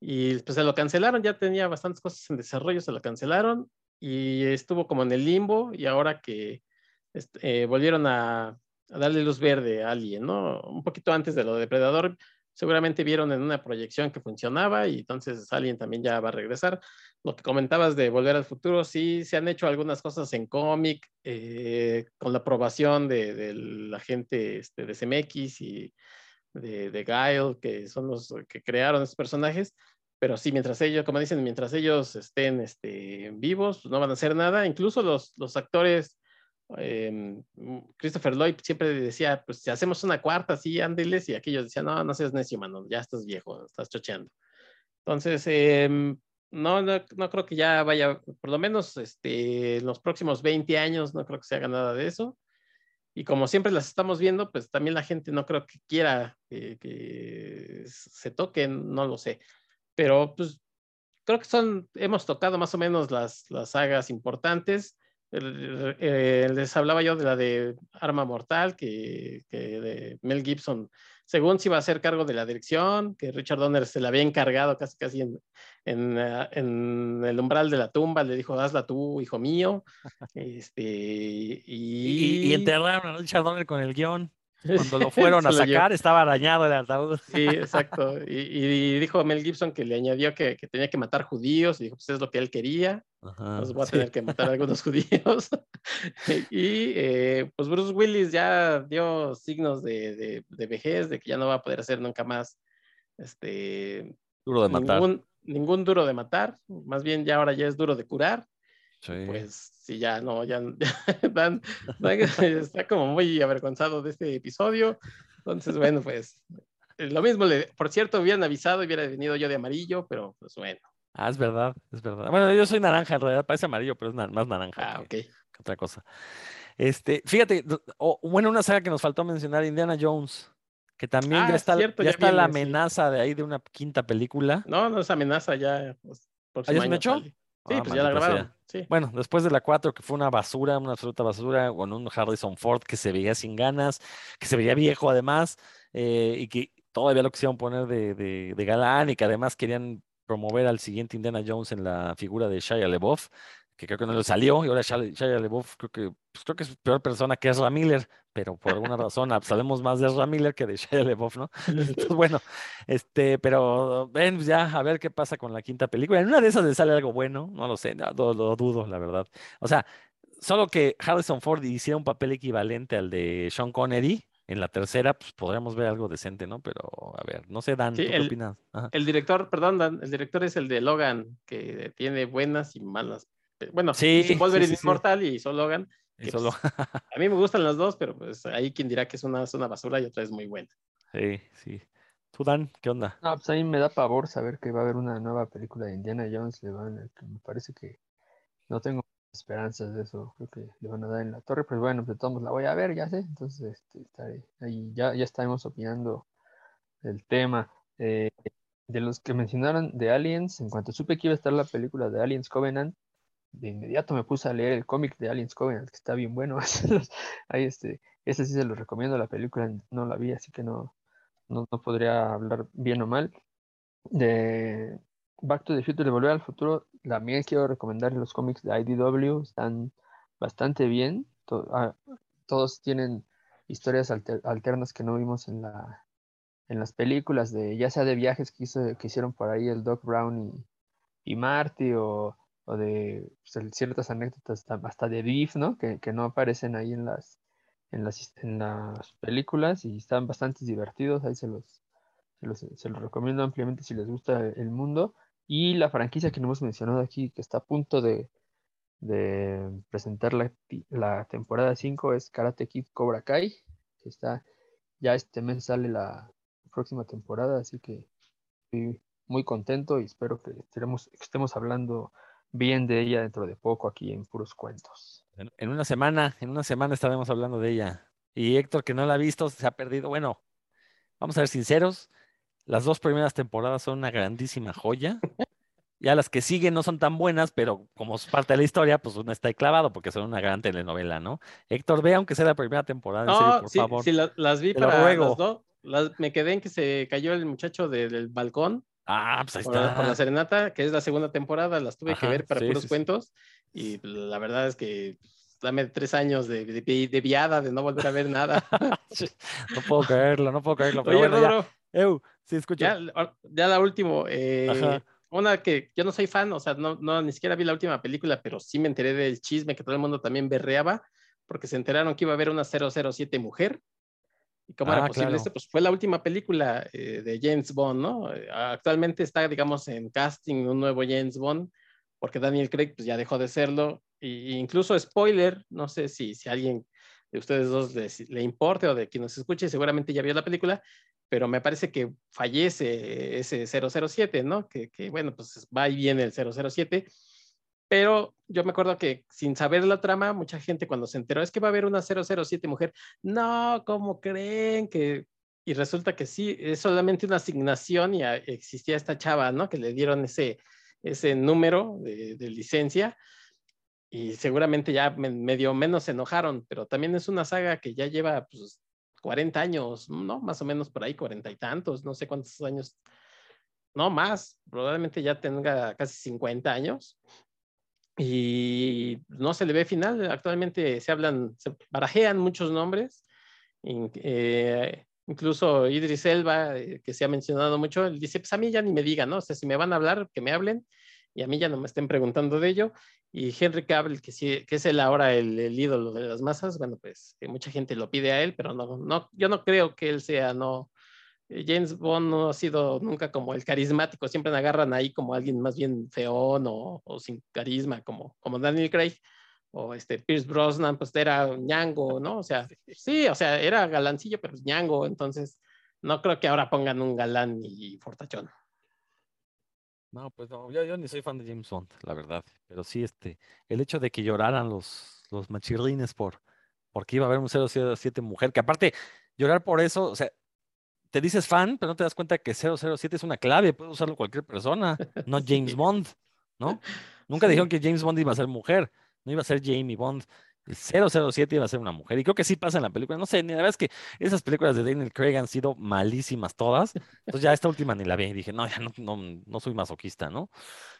Y pues se lo cancelaron, ya tenía bastantes cosas en desarrollo, se lo cancelaron y estuvo como en el limbo y ahora que este, eh, volvieron a, darle luz verde a alguien, ¿no? Un poquito antes de lo de Depredador, seguramente vieron en una proyección que funcionaba y entonces alguien también ya va a regresar. Lo que comentabas de Volver al Futuro, sí, se han hecho algunas cosas en cómic eh, con la aprobación de, la gente este, de CMX y de, de Guile, que son los que crearon estos personajes pero sí, mientras ellos, como dicen, mientras ellos estén este, vivos, pues no van a hacer nada. Incluso los, los actores, em, Christopher Lloyd siempre decía, pues si hacemos una cuarta, sí, ándeles, y aquellos decían, no, no seas necio, mano, ya estás viejo, estás chocheando. Entonces, em, no, no, no, creo que ya vaya, por lo menos este, en los próximos 20 años, no creo que se haga nada de eso. Y como siempre las estamos viendo, pues también la gente no creo que quiera que se toquen, no lo sé pero pues creo que son, hemos tocado más o menos las, las sagas importantes. Eh, les hablaba yo de la de Arma Mortal, que, que, de Mel Gibson, según se iba a hacer cargo de la dirección, que Richard Donner se la había encargado casi casi en, en, ah, en el umbral de la tumba, le dijo, hazla tú, hijo mío. Este, y, y, y enterraron a Richard Donner con el guion. Cuando lo fueron a sacar, estaba arañado el ataúd. Sí, exacto. Y, dijo Mel Gibson que le añadió que, tenía que matar judíos, y dijo, pues es lo que él quería. Ajá, voy a tener que matar a algunos judíos. y eh, pues Bruce Willis ya dio signos de, vejez, de que ya no va a poder hacer nunca más este, duro de matar. Ningún, ningún duro de matar, más bien ya ahora ya es duro de curar. Pues sí, ya no, ya, Dan, está como muy avergonzado de este episodio. Entonces, bueno, pues eh, lo mismo, le, por cierto, hubieran avisado, hubiera venido yo de amarillo, pero pues bueno. Ah, es verdad, es verdad. Bueno, yo soy naranja, en realidad parece amarillo, pero es más naranja. Ah, ok. Que, otra cosa. Este, fíjate, bueno, una saga que nos faltó mencionar, Indiana Jones, que también ya ah, está, ya, está la amenaza de ahí de una quinta película. No, no es amenaza, ya. Pues, ¿Ah, ¿Ya me echó? Sí, ah, pues ya la grabaron. Bueno, después de la 4, que fue una basura, una absoluta basura, con un Harrison Ford que se veía sin ganas, que se veía viejo además, eh, y que todavía lo quisieron poner de, de, de, galán y que además querían promover al siguiente Indiana Jones en la figura de Shia LeBoff que creo que no le salió, y ahora Shia, LeBoff creo que, pues, creo que es peor persona que Ezra Miller, pero por alguna razón sabemos más de Ezra Miller que de Shia LeBoff, ¿no? Entonces, bueno, este, pero ven, pues, ya a ver qué pasa con la quinta película. En una de esas le sale algo bueno, no lo sé, no, lo, dudo, la verdad. O sea, solo que Harrison Ford hiciera un papel equivalente al de Sean Connery, en la tercera, pues podríamos ver algo decente, ¿no? Pero, a ver, no sé, Dan, ¿tú qué opinas? El director, perdón, Dan, el director es el de Logan, que tiene buenas y malas bueno, sí, Wolverine sí, Inmortal y Soul Logan. Pues, a mí me gustan las dos, pero pues ahí quien dirá que es una, basura y otra es muy buena. Sí, sí. ¿Tú, Dan, qué onda? No, pues a mí me da pavor saber que va a haber una nueva película de Indiana Jones. Le van, que me parece que no tengo esperanzas de eso. Creo que le van a dar en la torre, pero bueno, de todos la voy a ver, ya sé. Entonces, este, estaré ahí. Ya, ya estaremos opinando del tema. Eh, de los que mencionaron de Aliens, en cuanto supe que iba a estar la película de Aliens Covenant, de inmediato me puse a leer el cómic de Aliens Covenant, que está bien bueno. Ahí este, ese sí se lo recomiendo, la película no la vi, así que no, no, podría hablar bien o mal. De Back to the Future, de Volver al Futuro, también quiero recomendar los cómics de IDW, están bastante bien. Ah, todos tienen historias alternas que no vimos en, la, en las películas, de ya sea de viajes que, hizo, que hicieron por ahí el Doc Brown y, y Marty, o, o de pues, ciertas anécdotas hasta de Beef, ¿no? Que, que no aparecen ahí en las, en las, en las películas y están bastante divertidos. Ahí se los, se los, recomiendo ampliamente si les gusta el mundo. Y la franquicia que no hemos mencionado aquí, que está a punto de, de presentar la, la, temporada 5, es Karate Kid Cobra Kai, que está, ya este mes sale la próxima temporada, así que estoy muy contento y espero que estemos, estemos hablando bien de ella dentro de poco aquí en Puros Cuentos. En, una semana, en una semana estaremos hablando de ella. Y Héctor, que no la ha visto, se ha perdido. Bueno, vamos a ser sinceros, las dos primeras temporadas son una grandísima joya. Ya las que siguen no son tan buenas, pero como es parte de la historia, pues uno está ahí clavado porque son una gran telenovela, ¿no? Héctor, ve aunque sea la primera temporada, en serio, por sí, favor. Sí, las vi para las dos. me quedé en que se cayó el muchacho del balcón Ah, pues ahí por, está. Por la Serenata, que es la segunda temporada, las tuve que ver para puros cuentos. Y la verdad es que pues, dame tres años de, de, viada, de no volver a ver nada. no puedo creerlo, no puedo creerlo. Pero bueno, ya. sí, escucho. Ya, ya la última. Eh, una que yo no soy fan, o sea, no, no, ni siquiera vi la última película, pero sí me enteré del chisme que todo el mundo también berreaba, porque se enteraron que iba a haber una 007 mujer. ¿Y cómo era ah, posible esto? Pues fue la última película eh, de James Bond, ¿no? Eh, actualmente está, digamos, en casting un nuevo James Bond, porque Daniel Craig pues, ya dejó de serlo. E incluso spoiler, no sé si, si alguien de ustedes dos le importe o de quien nos escuche, seguramente ya vio la película, pero me parece que fallece ese 007, ¿no? Que, que bueno, pues va y viene el 007 pero yo me acuerdo que sin saber la trama, mucha gente cuando se enteró es que va a haber una 007 mujer, no, ¿cómo creen que? Y resulta que sí, es solamente una asignación y existía esta chava, ¿no? Que le dieron ese, ese número de, licencia y seguramente ya medio menos se enojaron, pero también es una saga que ya lleva pues, 40 años, ¿no? Más o menos por ahí, 40 y tantos, no sé cuántos años, no más, probablemente ya tenga casi 50 años y no se le ve final. Actualmente se hablan, se barajean muchos nombres, eh, incluso Idris Elba, eh, que se ha mencionado mucho, él dice, pues a mí ya ni me digan, ¿no? O sea, si me van a hablar, que me hablen, y a mí ya no me estén preguntando de ello. Y Henry Cavill, que, es el ahora el, el, ídolo de las masas, bueno, pues que mucha gente lo pide a él, pero no, no, yo no creo que él sea, no, eh, James Bond no ha sido nunca como el carismático, siempre me agarran ahí como alguien más bien feón o, sin carisma, como, como Daniel Craig o este Pierce Brosnan, pues era ñango, ¿no? O sea, sí, o sea, era galancillo, pero es ñango, entonces no creo que ahora pongan un galán y fortachón. No, pues no, yo, ni soy fan de James Bond, la verdad, pero sí, este, el hecho de que lloraran los, los machirrines por, porque iba a haber un 007 mujer, que aparte, llorar por eso, o sea, te dices fan, pero no te das cuenta que 007 es una clave, puede usarlo cualquier persona, no James Bond, ¿no? Nunca dijeron que James Bond iba a ser mujer, no iba a ser Jamie Bond. 007 iba a ser una mujer. Y creo que sí pasa en la película. No sé, ni la verdad es que esas películas de Daniel Craig han sido malísimas todas. Entonces ya esta última ni la vi. Y dije, no, ya no, no, soy masoquista, ¿no?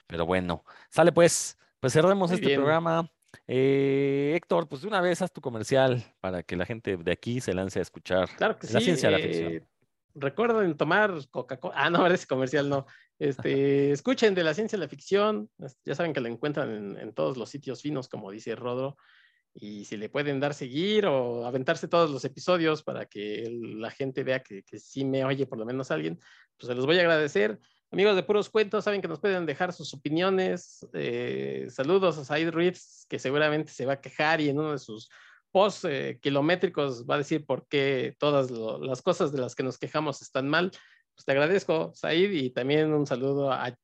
Pero bueno, sale pues. Pues cerremos este programa. Eh, Héctor, pues de una vez haz tu comercial para que la gente de aquí se lance a escuchar claro que la ciencia de la ficción. Recuerden tomar Coca-Cola. Ah, no, ese comercial no. Este, escuchen de la ciencia de la ficción. Ya saben que lo encuentran en, todos los sitios finos, como dice Rodro. Y si le pueden dar seguir o aventarse todos los episodios para que la gente vea que, sí me oye por lo menos alguien, pues se los voy a agradecer. Amigos de Puros Cuentos, saben que nos pueden dejar sus opiniones. Eh, saludos a Said Reeves, que seguramente se va a quejar y en uno de sus post eh, kilométricos va a decir por qué todas lo- las cosas de las que nos quejamos están mal. Pues te agradezco, Said, y también un saludo a Ch-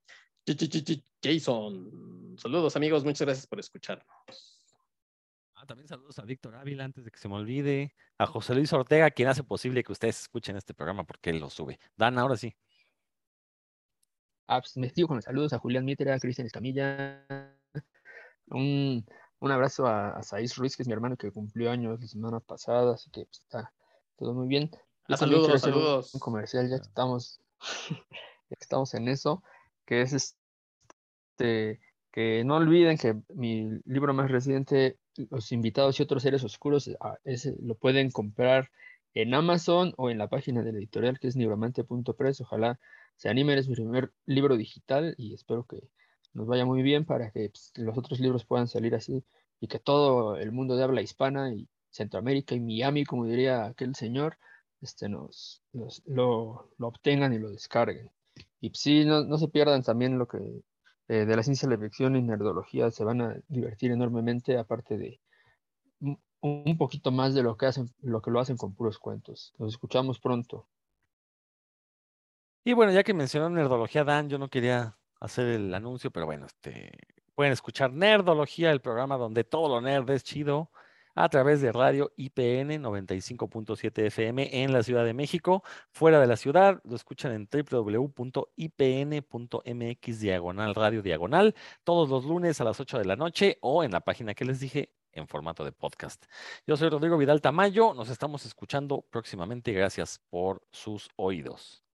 Ch- Ch- Ch- Jason. Saludos, amigos, muchas gracias por escucharnos. Ah, también saludos a Víctor Ávila antes de que se me olvide. A José Luis Ortega, quien hace posible que ustedes escuchen este programa porque él lo sube. Dan, ahora sí. Ah, pues me despido con los saludos a Julián Mitra, a Cristian Escamilla. Un, un abrazo a, a Saiz Ruiz, que es mi hermano que cumplió años la semana pasada, así que pues, está todo muy bien. Yo saludos, un- saludos. Un comercial, ya que estamos, ya que estamos en eso, que es este, que no olviden que mi libro más reciente, Los invitados y otros seres oscuros, ah, ese lo pueden comprar en Amazon o en la página de la editorial que es nigromante.press. Ojalá se animen, es mi primer libro digital y espero que nos vaya muy bien para que pues, los otros libros puedan salir así y que todo el mundo de habla hispana y Centroamérica y Miami, como diría aquel señor, este, nos, lo, lo obtengan y lo descarguen. Y pues, sí, no, no se pierdan también lo que eh, de la ciencia de la ficción y nerdología se van a divertir enormemente, aparte de un, poquito más de lo que hacen, lo que lo hacen con puros cuentos. Nos escuchamos pronto. Y bueno, ya que mencionó Nerdología Dan, yo no quería hacer el anuncio, pero bueno, este, pueden escuchar Nerdología, el programa donde todo lo nerd es chido, a través de radio IPN 95.7 FM en la Ciudad de México. Fuera de la ciudad, lo escuchan en www.ipn.mx diagonal radio diagonal, todos los lunes a las 8 de la noche o en la página que les dije en formato de podcast. Yo soy Rodrigo Vidal Tamayo, nos estamos escuchando próximamente. Gracias por sus oídos.